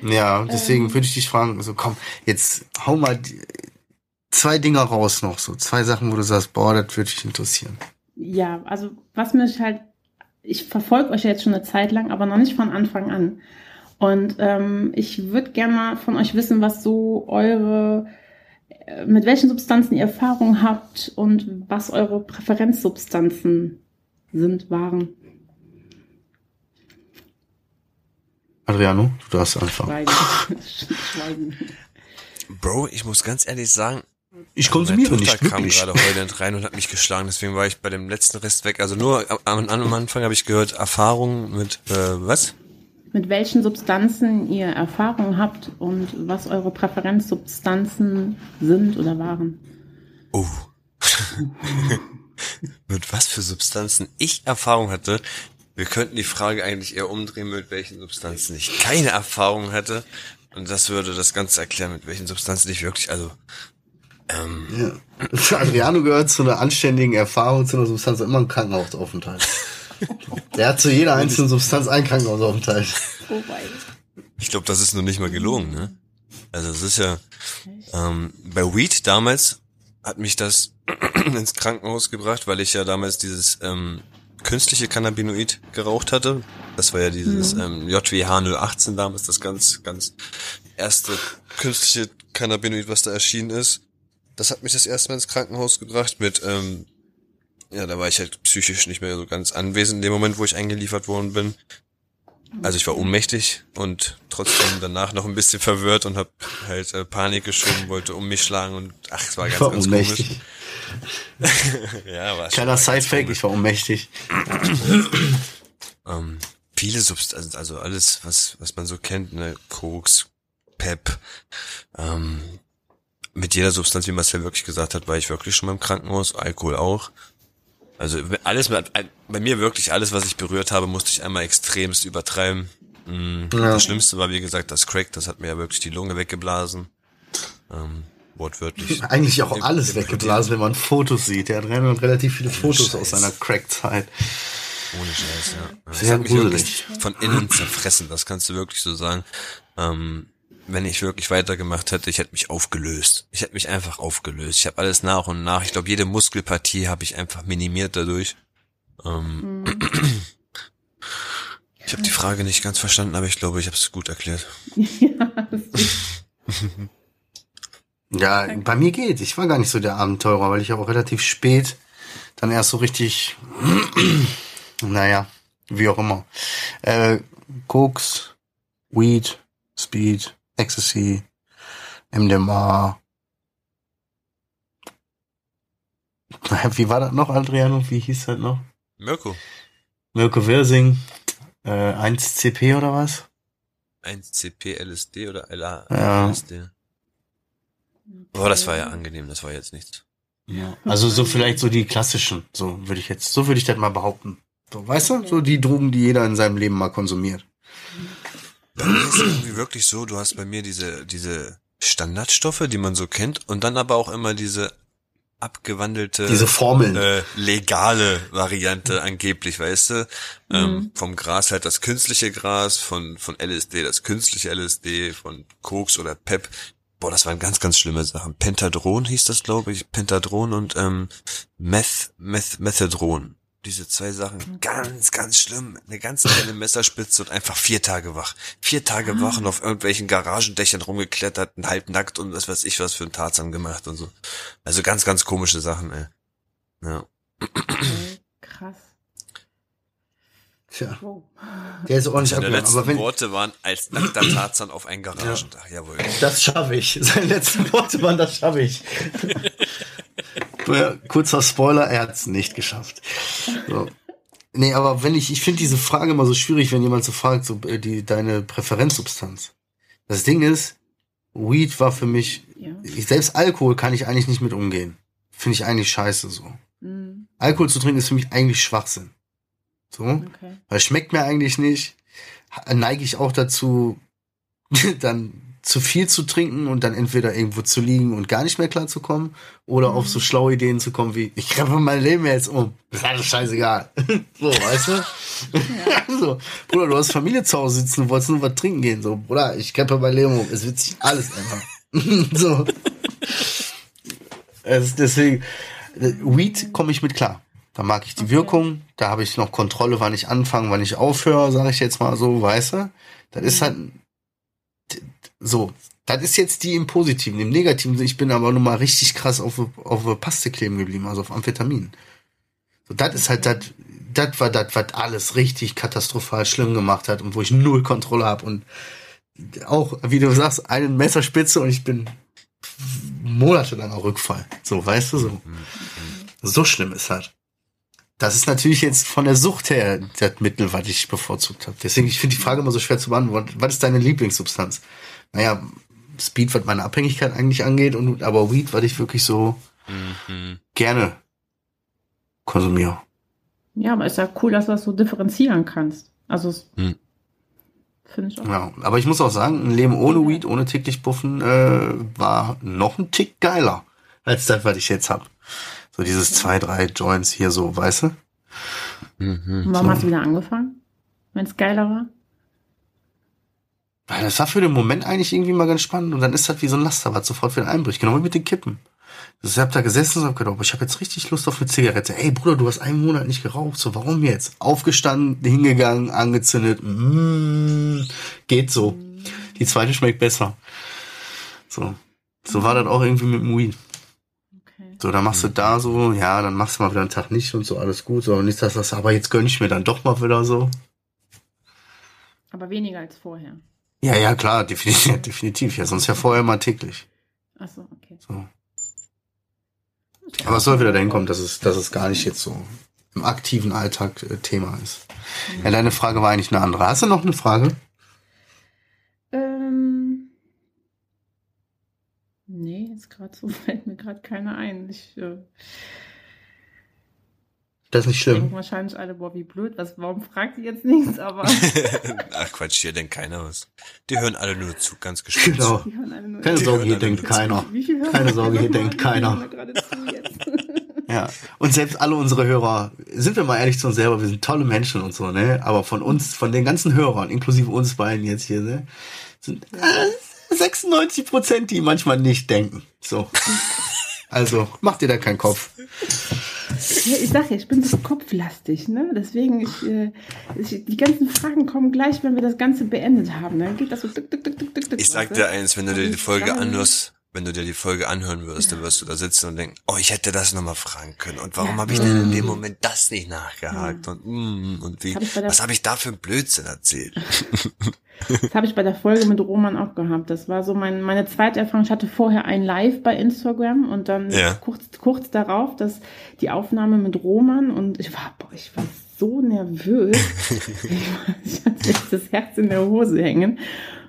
ja deswegen ähm. würde ich dich fragen, so komm, jetzt hau mal zwei Dinger raus noch, so zwei Sachen, wo du sagst, boah, das würde dich interessieren. Ja, also was mich halt, ich verfolge euch ja jetzt schon eine Zeit lang, aber noch nicht von Anfang an. Und ähm, ich würde gerne mal von euch wissen, was so eure mit welchen Substanzen ihr Erfahrung habt und was eure Präferenzsubstanzen sind, waren. Adriano, du darfst anfangen. Schweigen. Bro, ich muss ganz ehrlich sagen, ich konsumiere Meine nicht kam gerade heulend rein und hat mich geschlagen, deswegen war ich bei dem letzten Rest weg. Also nur am, am Anfang habe ich gehört, Erfahrung mit äh, was? Mit welchen Substanzen ihr Erfahrung habt und was eure Präferenzsubstanzen sind oder waren. Oh. mit was für Substanzen ich Erfahrung hatte. Wir könnten die Frage eigentlich eher umdrehen, mit welchen Substanzen ich keine Erfahrung hatte. Und das würde das Ganze erklären, mit welchen Substanzen ich wirklich, also ähm, ja. Adriano gehört zu einer anständigen Erfahrung, zu einer Substanz immer ein Krankenhausaufenthalt. Der hat zu jeder einzelnen Substanz einen Krankenhausaufenthalt. Wobei. Ich glaube, das ist noch nicht mal gelogen, ne? Also es ist ja ähm, bei Weed damals hat mich das ins Krankenhaus gebracht, weil ich ja damals dieses ähm, künstliche Cannabinoid geraucht hatte. Das war ja dieses mhm. ähm, JWH 018 damals, das ganz, ganz erste künstliche Cannabinoid, was da erschienen ist. Das hat mich das erste Mal ins Krankenhaus gebracht mit, ähm, ja, da war ich halt psychisch nicht mehr so ganz anwesend in dem Moment, wo ich eingeliefert worden bin. Also ich war ohnmächtig und trotzdem danach noch ein bisschen verwirrt und hab halt äh, Panik geschoben, wollte um mich schlagen und ach, es war ganz, war ganz ohnmächtig. komisch. ja, war Kleiner Sidefact, ich war ohnmächtig. ähm, viele Substanzen, also alles, was, was man so kennt, ne, Koks, Pep, ähm, mit jeder Substanz, wie Marcel wirklich gesagt hat, war ich wirklich schon mal im Krankenhaus, Alkohol auch. Also alles, bei mir wirklich alles, was ich berührt habe, musste ich einmal extremst übertreiben. Mhm. Ja. Das Schlimmste war, wie gesagt, das Crack, das hat mir ja wirklich die Lunge weggeblasen. Ähm, wortwörtlich. Eigentlich auch alles weggeblasen, wenn man Fotos sieht. Er hat relativ viele Fotos Scheiß. aus seiner Crack-Zeit. Ohne Scheiß, ja. Sehr gruselig. Von innen zerfressen, das kannst du wirklich so sagen. Ähm, wenn ich wirklich weitergemacht hätte, ich hätte mich aufgelöst. Ich hätte mich einfach aufgelöst. Ich habe alles nach und nach. Ich glaube, jede Muskelpartie habe ich einfach minimiert dadurch. Ähm, hm. Ich habe die Frage nicht ganz verstanden, aber ich glaube, ich habe es gut erklärt. ja, ja, bei mir geht. Ich war gar nicht so der Abenteurer, weil ich auch relativ spät dann erst so richtig, naja, wie auch immer. Äh, Koks, Weed, Speed, Ecstasy, MDMA. Wie war das noch, Adriano? Wie hieß das noch? Mirko. Mirko Wirsing. Äh, 1CP oder was? 1CP LSD oder LA ja. LSD. Oh, das war ja angenehm, das war jetzt nichts. Ja. Also so vielleicht so die klassischen, so würde ich jetzt, so würde ich das mal behaupten. So, weißt du, so die Drogen, die jeder in seinem Leben mal konsumiert. Bei mir ist irgendwie wirklich so, du hast bei mir diese, diese Standardstoffe, die man so kennt, und dann aber auch immer diese abgewandelte, diese Formeln, äh, legale Variante angeblich, weißt du? Ähm, mhm. vom Gras halt das künstliche Gras, von, von LSD das künstliche LSD, von Koks oder Pep. Boah, das waren ganz, ganz schlimme Sachen. Pentadron hieß das, glaube ich. Pentadron und ähm, Meth, Meth, Methadron diese zwei Sachen ganz, ganz schlimm. Eine ganz kleine Messerspitze und einfach vier Tage wach. Vier Tage ah. wach und auf irgendwelchen Garagendächern rumgeklettert, halb nackt und was weiß ich was für ein Tarzan gemacht und so. Also ganz, ganz komische Sachen, ey. Ja. Okay, krass. Tja. Der ist auch nicht Seine letzten aber wenn, Worte waren als nackter Tarzan auf ein Garagendach. Ja. Jawohl. Das schaffe ich. Seine letzten Worte waren, das schaffe ich. Kurzer Spoiler, er hat es nicht geschafft. So. Nee, aber wenn ich, ich finde diese Frage immer so schwierig, wenn jemand so fragt, so äh, die, deine Präferenzsubstanz. Das Ding ist, Weed war für mich, ja. ich, selbst Alkohol kann ich eigentlich nicht mit umgehen. Finde ich eigentlich scheiße so. Mhm. Alkohol zu trinken ist für mich eigentlich Schwachsinn. So. Okay. Weil schmeckt mir eigentlich nicht. Neige ich auch dazu, dann zu viel zu trinken und dann entweder irgendwo zu liegen und gar nicht mehr klar zu kommen oder mhm. auf so schlaue Ideen zu kommen wie, ich krempel mein Leben jetzt um. Das ist alles scheißegal. so, weißt du? Ja. so, Bruder, du hast Familie zu Hause sitzen, du wolltest nur was trinken gehen. So, Bruder, ich krempel mein Leben um. Es wird sich alles einfach. so. Es, deswegen, Weed komme ich mit klar. Da mag ich die okay. Wirkung, da habe ich noch Kontrolle, wann ich anfange, wann ich aufhöre, sage ich jetzt mal so, weißt du? Das ist halt so, das ist jetzt die im Positiven. Im Negativen, ich bin aber nun mal richtig krass auf, auf Paste kleben geblieben, also auf Amphetamin. So, das ist halt das, das war das, was alles richtig katastrophal schlimm gemacht hat und wo ich null Kontrolle habe und auch, wie du sagst, eine Messerspitze und ich bin monatelang auf Rückfall. So, weißt du, so. So schlimm ist halt. Das ist natürlich jetzt von der Sucht her das Mittel, was ich bevorzugt habe. Deswegen, ich finde die Frage immer so schwer zu beantworten. Was ist deine Lieblingssubstanz? naja, Speed, was meine Abhängigkeit eigentlich angeht, und aber Weed, was ich wirklich so mhm. gerne konsumiere. Ja, aber ist ja cool, dass du das so differenzieren kannst. Also mhm. finde ich auch. Ja, aber ich muss auch sagen, ein Leben ohne. Weed, ohne täglich Puffen, äh, war noch ein Tick geiler als das, was ich jetzt hab. So dieses zwei, drei Joints hier so, weißt du? Mhm. Warum so. hast du wieder angefangen? Wenn es geiler war? Weil das war für den Moment eigentlich irgendwie mal ganz spannend und dann ist das wie so ein Laster, was sofort wieder einbricht. Genau wie mit den Kippen. Ich hab da gesessen und hab gedacht, ich habe jetzt richtig Lust auf eine Zigarette. Ey Bruder, du hast einen Monat nicht geraucht. So, warum jetzt? Aufgestanden, hingegangen, angezündet. Mm, geht so. Die zweite schmeckt besser. So. So war das auch irgendwie mit dem Weed. Okay. So, dann machst du da so, ja, dann machst du mal wieder einen Tag nicht und so, alles gut. So, und nicht, dass das, aber jetzt gönn ich mir dann doch mal wieder so. Aber weniger als vorher. Ja, ja, klar, definitiv, definitiv. Ja, sonst ja vorher mal täglich. Ach so, okay. So. Aber es soll wieder dahin kommen, dass es, dass es gar nicht jetzt so im aktiven Alltag äh, Thema ist. Ja, deine Frage war eigentlich eine andere. Hast du noch eine Frage? Ähm, nee, jetzt gerade so fällt mir gerade keiner ein. Ich äh, Das ist nicht denken schlimm. wahrscheinlich alle, boah, wie blöd, was, warum fragt ihr jetzt nichts? Aber Ach Quatsch, hier denkt keiner was. Die hören alle nur zu, ganz gespannt. Genau. Keine Sorge, hier denkt keiner. Keine? Sorge, hier denkt keiner. Ja. Und selbst alle unsere Hörer, sind wir mal ehrlich zu uns selber, wir sind tolle Menschen und so, ne? Aber von uns, von den ganzen Hörern, inklusive uns beiden jetzt hier, ne? Sind äh, 96 Prozent, die manchmal nicht denken. So. Also, macht dir da keinen Kopf. Ja, ich sag ja, ich bin so kopflastig, ne? Deswegen, ich, äh, ich, die ganzen Fragen kommen gleich, wenn wir das Ganze beendet haben. Dann geht das so tık, tık, tık, tık, tık, Ich sag dir eins, wenn du dir die Folge anhörst, wenn du dir die Folge anhören wirst, dann wirst du da sitzen und denken, oh, ich hätte das nochmal fragen können. Und warum Ja. habe ich denn in dem Moment das nicht nachgehakt? Und, mm, und wie, Hab was habe ich da für einen Blödsinn erzählt? Das habe ich bei der Folge mit Roman auch gehabt. Das war so mein, meine zweite Erfahrung. Ich hatte vorher ein Live bei Instagram und dann Ja. kurz, kurz darauf dass die Aufnahme mit Roman und ich war, boah, ich war so nervös. ich, hatte jetzt das Herz in der Hose hängen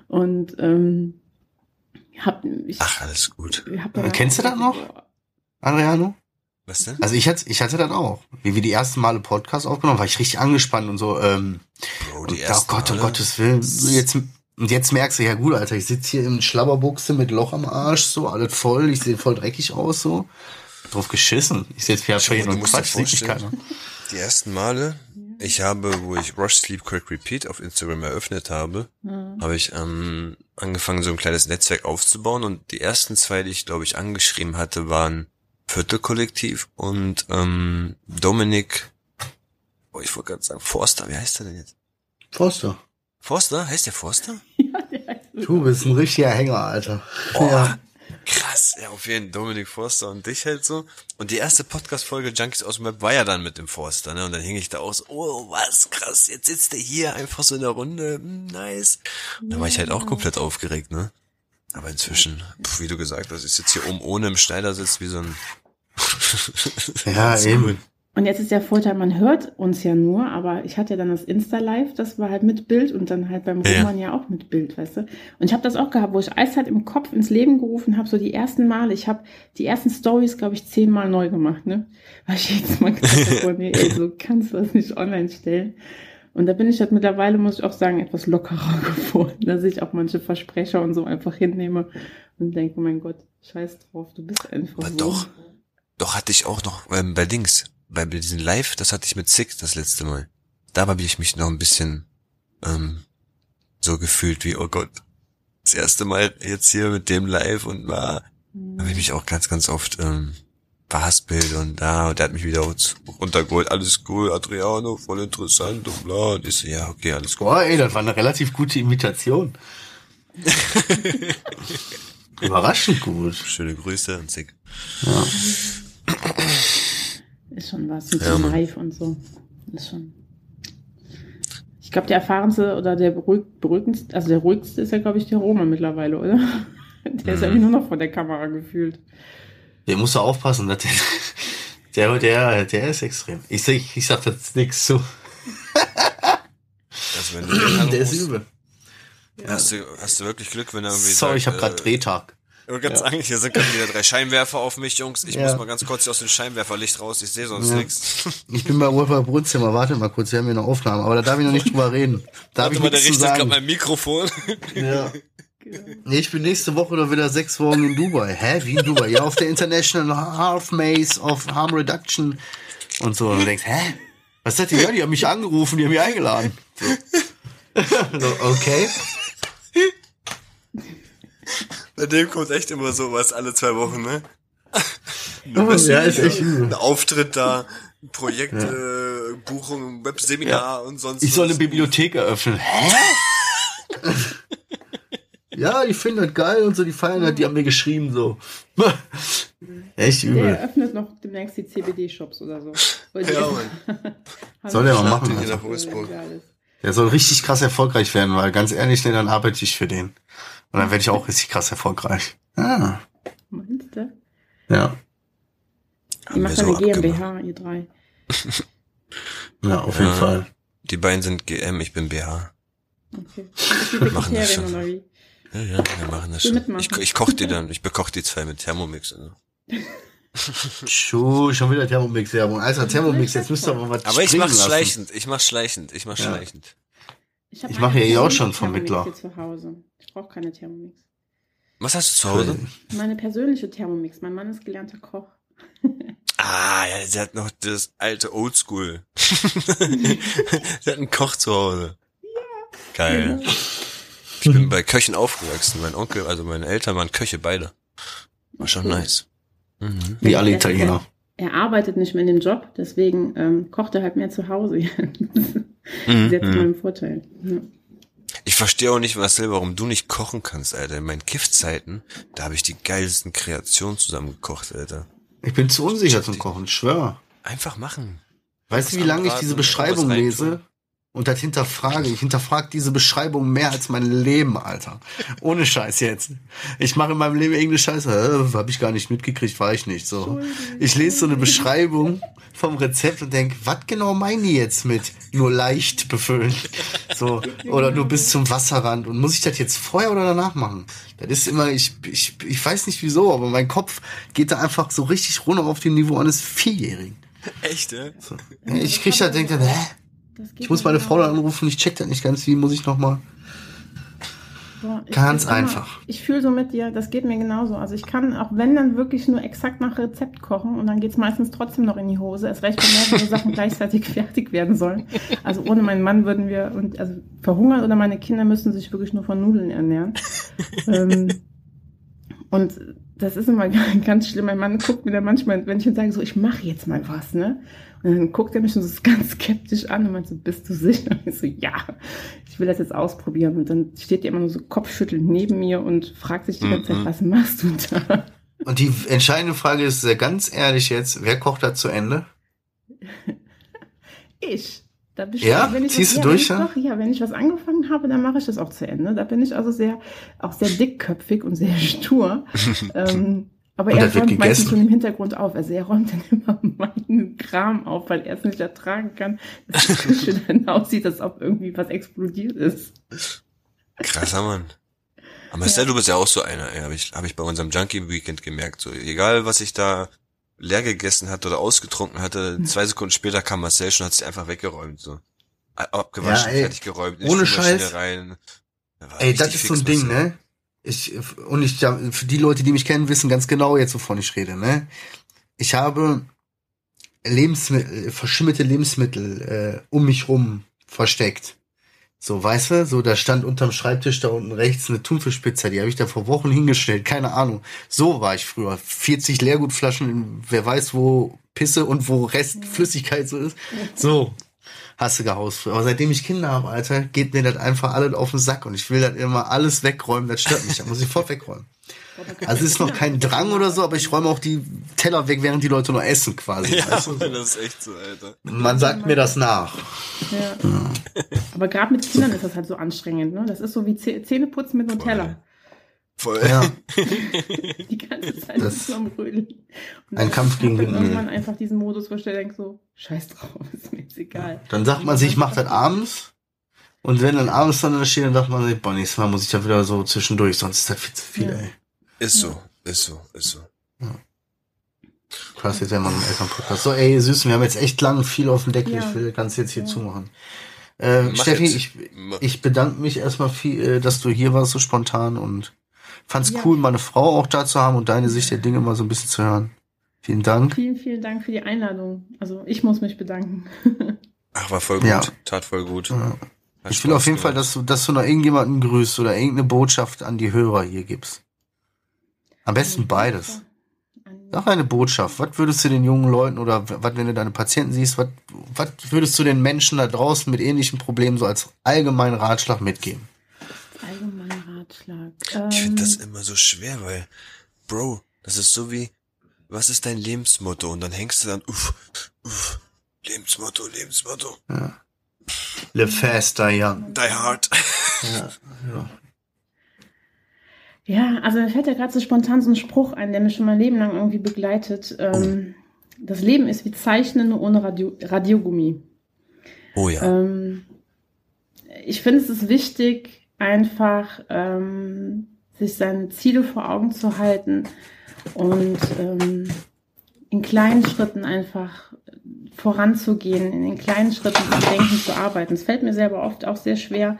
und ähm, hab, ich, Ach, alles gut. hab Kennst du das noch? Adriano? Was denn? Also ich hatte, ich hatte das auch. Wie wir die ersten Male Podcast aufgenommen, war ich richtig angespannt und so, ähm, Bro, und, die oh ersten Gott, um Male. Gottes Willen. Jetzt, und jetzt merkst du, ja gut, Alter, ich sitze hier in Schlabberbuchse mit Loch am Arsch, so, alles voll, ich sehe voll dreckig aus, so. Drauf geschissen. Ich sitze hier hin du und Quatsch, sieht mich vorstellen, keiner. Die ersten Male, ich habe, wo ich Rush Sleep Crack Repeat auf Instagram eröffnet habe, Ja. habe ich ähm, angefangen, so ein kleines Netzwerk aufzubauen und die ersten zwei, die ich glaube ich angeschrieben hatte, waren Viertelkollektiv und ähm, Dominik, oh, ich wollte gerade sagen, Forster, wie heißt der denn jetzt? Forster. Forster? Heißt der Forster? Ja, der heißt so. Du bist ein richtiger Hänger, Alter. Boah, Ja. krass. Ja, auf jeden Fall Dominik Forster und dich halt so. Und die erste Podcast-Folge Junkies aus dem Web war ja dann mit dem Forster, ne? Und dann hing ich da aus, oh, was krass, jetzt sitzt der hier einfach so in der Runde, hm, nice. Und da war ich halt auch komplett aufgeregt, ne? Aber inzwischen, pf, wie du gesagt hast, ich sitze hier oben ohne im Schneidersitz wie so ein... Ja, eben. Und jetzt ist der Vorteil, man hört uns ja nur, aber ich hatte ja dann das Insta-Live, das war halt mit Bild und dann halt beim Ja. Roman ja auch mit Bild, weißt du. Und ich habe das auch gehabt, wo ich Eis halt im Kopf ins Leben gerufen habe, so die ersten Male. Ich habe die ersten Stories, glaube ich, zehnmal neu gemacht, ne? Weil ich jetzt mal gedacht habe, nee, ey, so kannst du das nicht online stellen. Und da bin ich halt mittlerweile, muss ich auch sagen, etwas lockerer geworden, dass ich auch manche Versprecher und so einfach hinnehme und denke, mein Gott, scheiß drauf, du bist einfach Aber so. doch, doch hatte ich auch noch ähm, bei Dings, bei diesem Live, das hatte ich mit Sick das letzte Mal. Da habe ich mich noch ein bisschen ähm, so gefühlt wie, oh Gott, das erste Mal jetzt hier mit dem Live und war, Hm. habe ich mich auch ganz, ganz oft ähm, verhaspelt und da, und der hat mich wieder runtergeholt, alles cool, Adriano, voll interessant und bla. Und ich so, ja, okay, alles gut. Boah, ey, das war eine relativ gute Imitation. Überraschend gut. Schöne Grüße und Sick. Ist schon was mit Ja. Live und so. Ist schon. Ich glaube, der erfahrenste oder der beruhig, beruhigendste, also der ruhigste ist ja, glaube ich, der Roman mittlerweile, oder? Der ist ja Mhm. nur noch vor der Kamera gefühlt. Der muss da aufpassen, der, der, der, der ist extrem. Ich sag, ich sag das nix zu. Also wenn du Der ist übel. hast du, hast du wirklich Glück, wenn er irgendwie Sorry, ich habe sagt, gerade äh, Drehtag. Ich wollte gerade sagen, hier sind gerade wieder drei Scheinwerfer auf mich, Jungs. Ich Ja. muss mal ganz kurz hier aus dem Scheinwerferlicht raus. Ich sehe sonst Ja. nichts. Ich bin bei Wolfer Brunnzimmer, warte mal kurz, wir haben hier eine Aufnahme, aber da darf ich noch nicht drüber reden. Da hab Warte ich mal, der nichts zu richtet gerade mein Mikrofon. Ja. Nee, ich bin nächste Woche oder wieder sechs Wochen in Dubai. Hä? Wie in Dubai? Ja, auf der International Half Maze of Harm Reduction und so. Und du denkst, hä? Was ist das denn? Ja, die haben mich angerufen, die haben mich eingeladen. So. so, okay. Bei dem kommt echt immer sowas alle zwei Wochen, ne? Nur was Ja, ist echt. Ein Auftritt da, Projekte, äh, Buchung, Webseminar und sonst Ich soll eine. Bibliothek eröffnen. Hä? ja, die finden das geil und so, die feiern das, die haben mir geschrieben so. Echt Der übel. eröffnet noch demnächst die CBD-Shops oder so. Die- Ja, Mann. Soll der mal machen, Alter. nach Wolfsburg. Der soll richtig krass erfolgreich werden, weil ganz ehrlich, ne, dann arbeite ich für den. Und dann werde ich auch richtig krass erfolgreich. Ah, Meinst du? ja. Ihr macht eine so. GmbH, ihr drei. Ja, auf jeden Ja. Fall. Die beiden sind GM, ich bin BH. Okay. Ich bin Machen das schon. Ja, ja, wir machen das schon. Ich, ich koch die dann, ich bekoch die zwei mit Thermomix. Also. Schuh, schon wieder Thermomix-Werbung. Alter, Thermomix, jetzt müsst ihr aber was Aber ich mach's lassen. schleichend, ich mach's schleichend, ich mach's Ja. schleichend. Ich meine mache ja eh auch schon Vermittler. Thermomix hier zu Hause. Ich brauche keine Thermomix. Was hast du zu Hause? Meine persönliche Thermomix. Mein Mann ist gelernter Koch. Ah, ja, sie hat noch das alte Oldschool. sie hat einen Koch zu Hause. Geil. Ich bin bei Köchen aufgewachsen. Mein Onkel, also meine Eltern waren Köche beide. War schon nice. Mhm. Wie alle Italiener. Er arbeitet nicht mehr in dem Job, deswegen ähm, kocht er halt mehr zu Hause. Mhm, zu mhm. meinem Vorteil. Ja. Ich verstehe auch nicht, Marcel, warum du nicht kochen kannst, Alter. In meinen Kiffzeiten, da habe ich die geilsten Kreationen zusammengekocht, Alter. Ich bin zu unsicher zum Kochen, ich schwör. Einfach machen. Weißt du, wie lange ich diese Beschreibung reintun. lese und das hinterfrage? Ich hinterfrage diese Beschreibung mehr als mein Leben, Alter. Ohne Scheiß jetzt. Ich mache in meinem Leben irgendeine Scheiße. Äh, hab ich gar nicht mitgekriegt, war ich nicht. So. Ich lese so eine Beschreibung vom Rezept und denk, was genau meinen die jetzt mit nur leicht befüllen? So, oder nur bis zum Wasserrand. Und muss ich das jetzt vorher oder danach machen? Das ist immer, ich, ich, ich weiß nicht wieso, aber mein Kopf geht da einfach so richtig runter auf dem Niveau eines Vierjährigen. Echt, ja? So. Ich krieg da, denk dann, hä? Geht Ich muss meine genau. Frau da anrufen, ich check das nicht ganz, wie muss ich noch mal? Boah, ich- Ganz einfach. Ich fühle so mit dir, das geht mir genauso. Also ich kann auch wenn dann wirklich nur exakt nach Rezept kochen und dann geht's meistens trotzdem noch in die Hose. Es reicht, wenn mehrere Sachen gleichzeitig fertig werden sollen. Also ohne meinen Mann würden wir und also verhungern oder meine Kinder müssen sich wirklich nur von Nudeln ernähren. ähm, und das ist immer ganz schlimm. Mein Mann guckt mir dann manchmal, wenn ich ihm sage, so, ich mache jetzt mal was, ne? Und dann guckt er mich schon so ganz skeptisch an und meint so, bist du sicher? Und ich so, ja, ich will das jetzt ausprobieren. Und dann steht er immer nur so kopfschüttelnd neben mir und fragt sich die ganze Zeit, Mhm. was machst du da? Und die entscheidende Frage ist sehr ganz ehrlich jetzt, wer kocht da zu Ende? Ich. Da bin Ja? wenn ich Ziehst was, du ja, durch, wenn ja? ich, doch, ja, wenn ich was angefangen habe, dann mache ich das auch zu Ende. Da bin ich also sehr, auch sehr dickköpfig und sehr stur. ähm, aber Und er räumt meistens schon im Hintergrund auf. Also er räumt dann immer meinen Kram auf, weil er es nicht ertragen kann, dass die Küche dann aussieht, als ob irgendwie was explodiert ist. Krasser Mann. Aber Marcel, du bist ja auch so einer, ey, habe ich, hab ich bei unserem Junkie Weekend gemerkt. So, egal was ich da leer gegessen hatte oder ausgetrunken hatte, zwei Sekunden später kam Marcel schon, hat sich einfach weggeräumt. So. Abgewaschen, Ja, ey, fertig geräumt, in die ohne Scheiß. rein. Da Ey, das ist so ein Ding, Marcel. ne? Ich, und ich, für die Leute, die mich kennen, wissen ganz genau jetzt, wovon ich rede, ne? Ich habe Lebensmittel, verschimmelte Lebensmittel äh, um mich rum versteckt. So, weißt du, so, da stand unterm Schreibtisch da unten rechts eine Thunfischpizza, die habe ich da vor Wochen hingestellt, keine Ahnung. So war ich früher. 40 Leergutflaschen, wer weiß, wo Pisse und wo Restflüssigkeit so ist. So, hast du gehaust früher. Aber seitdem ich Kinder habe, Alter, geht mir das einfach alles auf den Sack und ich will das immer alles wegräumen, das stört mich, das muss ich sofort wegräumen. Also es ist noch kein Drang oder so, aber ich räume auch die Teller weg, während die Leute noch essen quasi. Ja, weißt du? Das ist echt so, Alter. Man sagt mir das nach. Ja. Aber gerade mit Kindern ist das halt so anstrengend, ne? Das ist so wie Zäh- Zähneputzen mit Nutella. Voll. Ja. Die ganze Zeit Das- am Rödeln. Und Ein Kampf gegen man den irgendwann einfach diesen Modus, wo ich denke so, scheiß drauf, ist mir jetzt egal. Dann sagt man sich, ich mach das abends. Und wenn dann abends dann da steht, dann sagt man sich, boah, nächstes Mal muss ich da wieder so zwischendurch, sonst ist das viel zu viel, Ja. ey. Ist so, ist so, ist so. Krass, jetzt immer noch im Elternpodcast. So, ey, Süßen, wir haben jetzt echt lang viel auf dem Deckel. Ja. Ich will das Ganze jetzt hier Ja. zumachen. Äh, Steffi, jetzt. ich, ich bedanke mich erstmal viel, äh, dass du hier warst so spontan und fand's Ja. cool, meine Frau auch da zu haben und deine Sicht der Dinge mal so ein bisschen zu hören. Vielen Dank. Vielen, vielen Dank für die Einladung. Also ich muss mich bedanken. Ach, war voll gut. Ja. Tat voll gut. Ja. Ich will Spaß auf jeden Fall, gemacht. dass du, dass du noch irgendjemanden grüßt oder irgendeine Botschaft an die Hörer hier gibst. Am besten beides. Sag eine Botschaft. Was würdest du den jungen Leuten oder was, wenn du deine Patienten siehst, was, was würdest du den Menschen da draußen mit ähnlichen Problemen so als allgemeinen Ratschlag mitgeben? Allgemeiner Ratschlag. Ich finde das Ähm, immer so schwer, weil, Bro, das ist so wie, was ist dein Lebensmotto? Und dann hängst du dann, uff, uff, Lebensmotto, Lebensmotto, Live faster, young. die hard. Ja, ja. Ja, also mir fällt ja gerade so spontan so ein Spruch ein, der mich schon mein Leben lang irgendwie begleitet. Ähm, das Leben ist wie Zeichnen nur ohne Radio Radiogummi. Oh ja. Ähm, ich finde es ist wichtig, einfach ähm, sich seine Ziele vor Augen zu halten und ähm, in kleinen Schritten einfach voranzugehen, in den kleinen Schritten am Denken zu arbeiten. Es fällt mir selber oft auch sehr schwer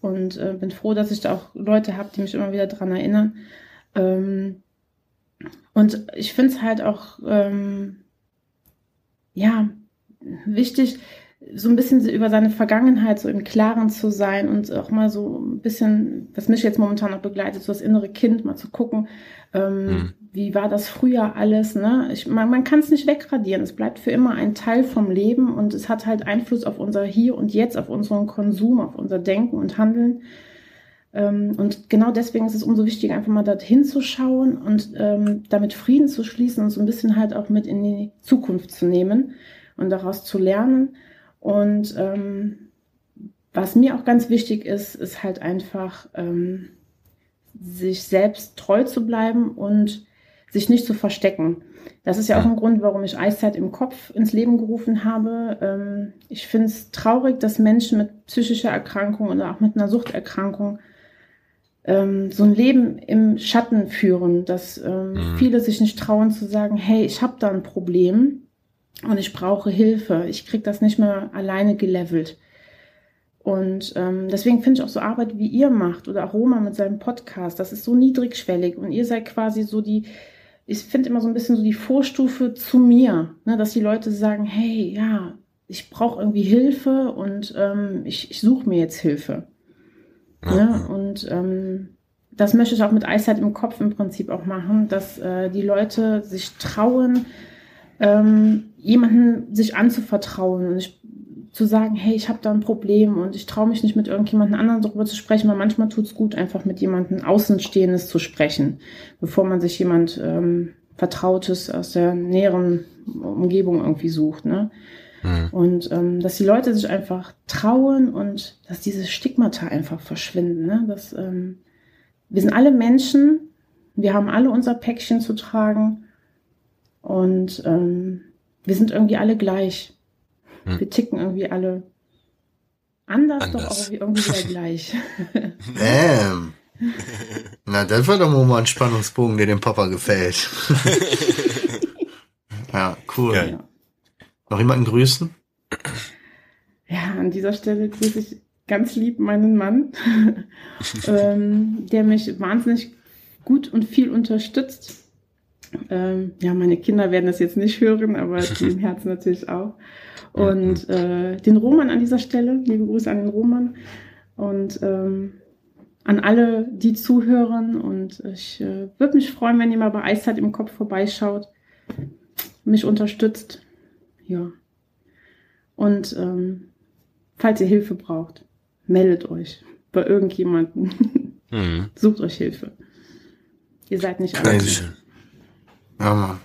und äh, bin froh, dass ich da auch Leute habe, die mich immer wieder dran erinnern. Ähm, und ich finde es halt auch ähm, ja wichtig, so ein bisschen über seine Vergangenheit so im Klaren zu sein und auch mal so ein bisschen, was mich jetzt momentan noch begleitet, so das innere Kind mal zu gucken, ähm, Mhm. wie war das früher alles, ne? Ich, man man kann es nicht wegradieren, es bleibt für immer ein Teil vom Leben und es hat halt Einfluss auf unser Hier und Jetzt, auf unseren Konsum, auf unser Denken und Handeln. Ähm, und genau deswegen ist es umso wichtiger, einfach mal dorthin zu schauen und ähm, damit Frieden zu schließen und so ein bisschen halt auch mit in die Zukunft zu nehmen und daraus zu lernen. Und ähm, was mir auch ganz wichtig ist, ist halt einfach, ähm, sich selbst treu zu bleiben und sich nicht zu verstecken. Das ist ja auch ein Grund, warum ich Eiszeit im Kopf ins Leben gerufen habe. Ähm, ich finde es traurig, dass Menschen mit psychischer Erkrankung oder auch mit einer Suchterkrankung ähm, so ein Leben im Schatten führen, dass ähm, Mhm. viele sich nicht trauen zu sagen, hey, ich habe da ein Problem und ich brauche Hilfe. Ich krieg das nicht mehr alleine gelevelt. Und ähm, deswegen finde ich auch so Arbeit, wie ihr macht oder auch Roma mit seinem Podcast, das ist so niedrigschwellig und ihr seid quasi so die, ich finde immer so ein bisschen so die Vorstufe zu mir, ne, dass die Leute sagen, hey, ja, ich brauche irgendwie Hilfe und ähm, ich, ich suche mir jetzt Hilfe. Ne? Und ähm, das möchte ich auch mit Eiszeit im Kopf im Prinzip auch machen, dass äh, die Leute sich trauen, ähm, jemanden sich anzuvertrauen und ich, zu sagen, hey, ich habe da ein Problem und ich traue mich nicht mit irgendjemandem anderen darüber zu sprechen, weil manchmal tut es gut, einfach mit jemandem Außenstehendes zu sprechen, bevor man sich jemand ähm, Vertrautes aus der näheren Umgebung irgendwie sucht. Ne? Mhm. Und ähm, dass die Leute sich einfach trauen und dass diese Stigmata einfach verschwinden. Ne? Dass, ähm, wir sind alle Menschen, wir haben alle unser Päckchen zu tragen und ähm, wir sind irgendwie alle gleich. Hm. Wir ticken irgendwie alle anders, doch Anders. auch irgendwie wieder gleich. Bam. Na, das war doch mal ein Spannungsbogen, der dem Papa gefällt. ja, cool. Ja. Noch jemanden grüßen? Ja, an dieser Stelle grüße ich ganz lieb meinen Mann, ähm, der mich wahnsinnig gut und viel unterstützt. Ähm, ja, meine Kinder werden das jetzt nicht hören, aber die im Herzen natürlich auch. Und äh, den Roman an dieser Stelle, liebe Grüße an den Roman und ähm, an alle, die zuhören. Und ich äh, würde mich freuen, wenn ihr mal bei Eiszeit im Kopf vorbeischaut, mich unterstützt. Ja. Und ähm, falls ihr Hilfe braucht, meldet euch bei irgendjemanden. Mhm. Sucht euch Hilfe. Ihr seid nicht allein. Dankeschön. Ja, Mann.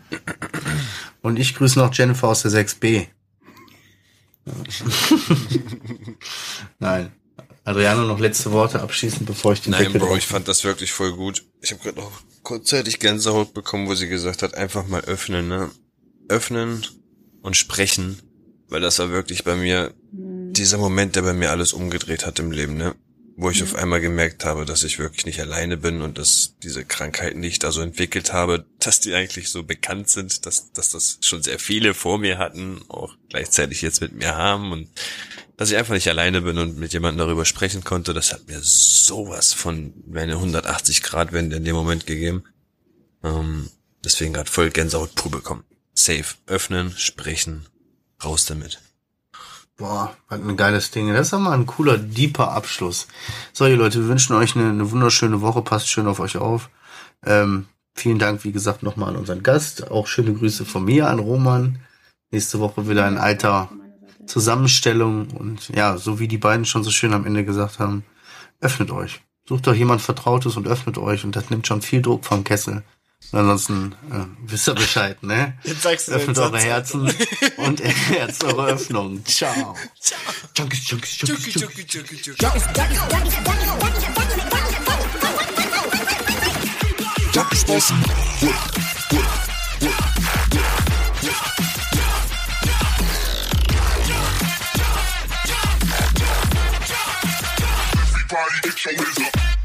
Und ich grüße noch Jennifer aus der 6b. Nein. Adriano, noch letzte Worte abschließend, bevor ich den Nein, Deckel Bro, ich fand das wirklich voll gut. Ich habe gerade noch kurzzeitig Gänsehaut bekommen, wo sie gesagt hat, einfach mal öffnen, ne? Öffnen und sprechen, weil das war wirklich bei mir Hm. dieser Moment, der bei mir alles umgedreht hat im Leben, ne? Wo ich Ja. auf einmal gemerkt habe, dass ich wirklich nicht alleine bin und dass diese Krankheiten, die ich da so entwickelt habe, dass die eigentlich so bekannt sind, dass, dass das schon sehr viele vor mir hatten, auch gleichzeitig jetzt mit mir haben und dass ich einfach nicht alleine bin und mit jemandem darüber sprechen konnte, das hat mir sowas von eine 180 Grad Wende in dem Moment gegeben. Ähm, deswegen gerade voll Gänsehaut pur bekommen. Safe. Öffnen, sprechen, raus damit. Boah, was ein geiles Ding. Das ist doch mal ein cooler, deeper Abschluss. So, ihr Leute, wir wünschen euch eine, eine wunderschöne Woche. Passt schön auf euch auf. Ähm, vielen Dank, wie gesagt, nochmal an unseren Gast. Auch schöne Grüße von mir an Roman. Nächste Woche wieder ein alter Zusammenstellung und ja, so wie die beiden schon so schön am Ende gesagt haben, öffnet euch. Sucht euch jemand Vertrautes und öffnet euch und das nimmt schon viel Druck vom Kessel. Ansonsten äh, wisst ihr Bescheid, ne? Jetzt sagst du Öffnet eure Herzen und erklärt eure Öffnung. Ciao. Junkies, Junkies, Junkies, Jucky, Junkies. Jucky, Jucky, Jucky. Everybody get your hands up.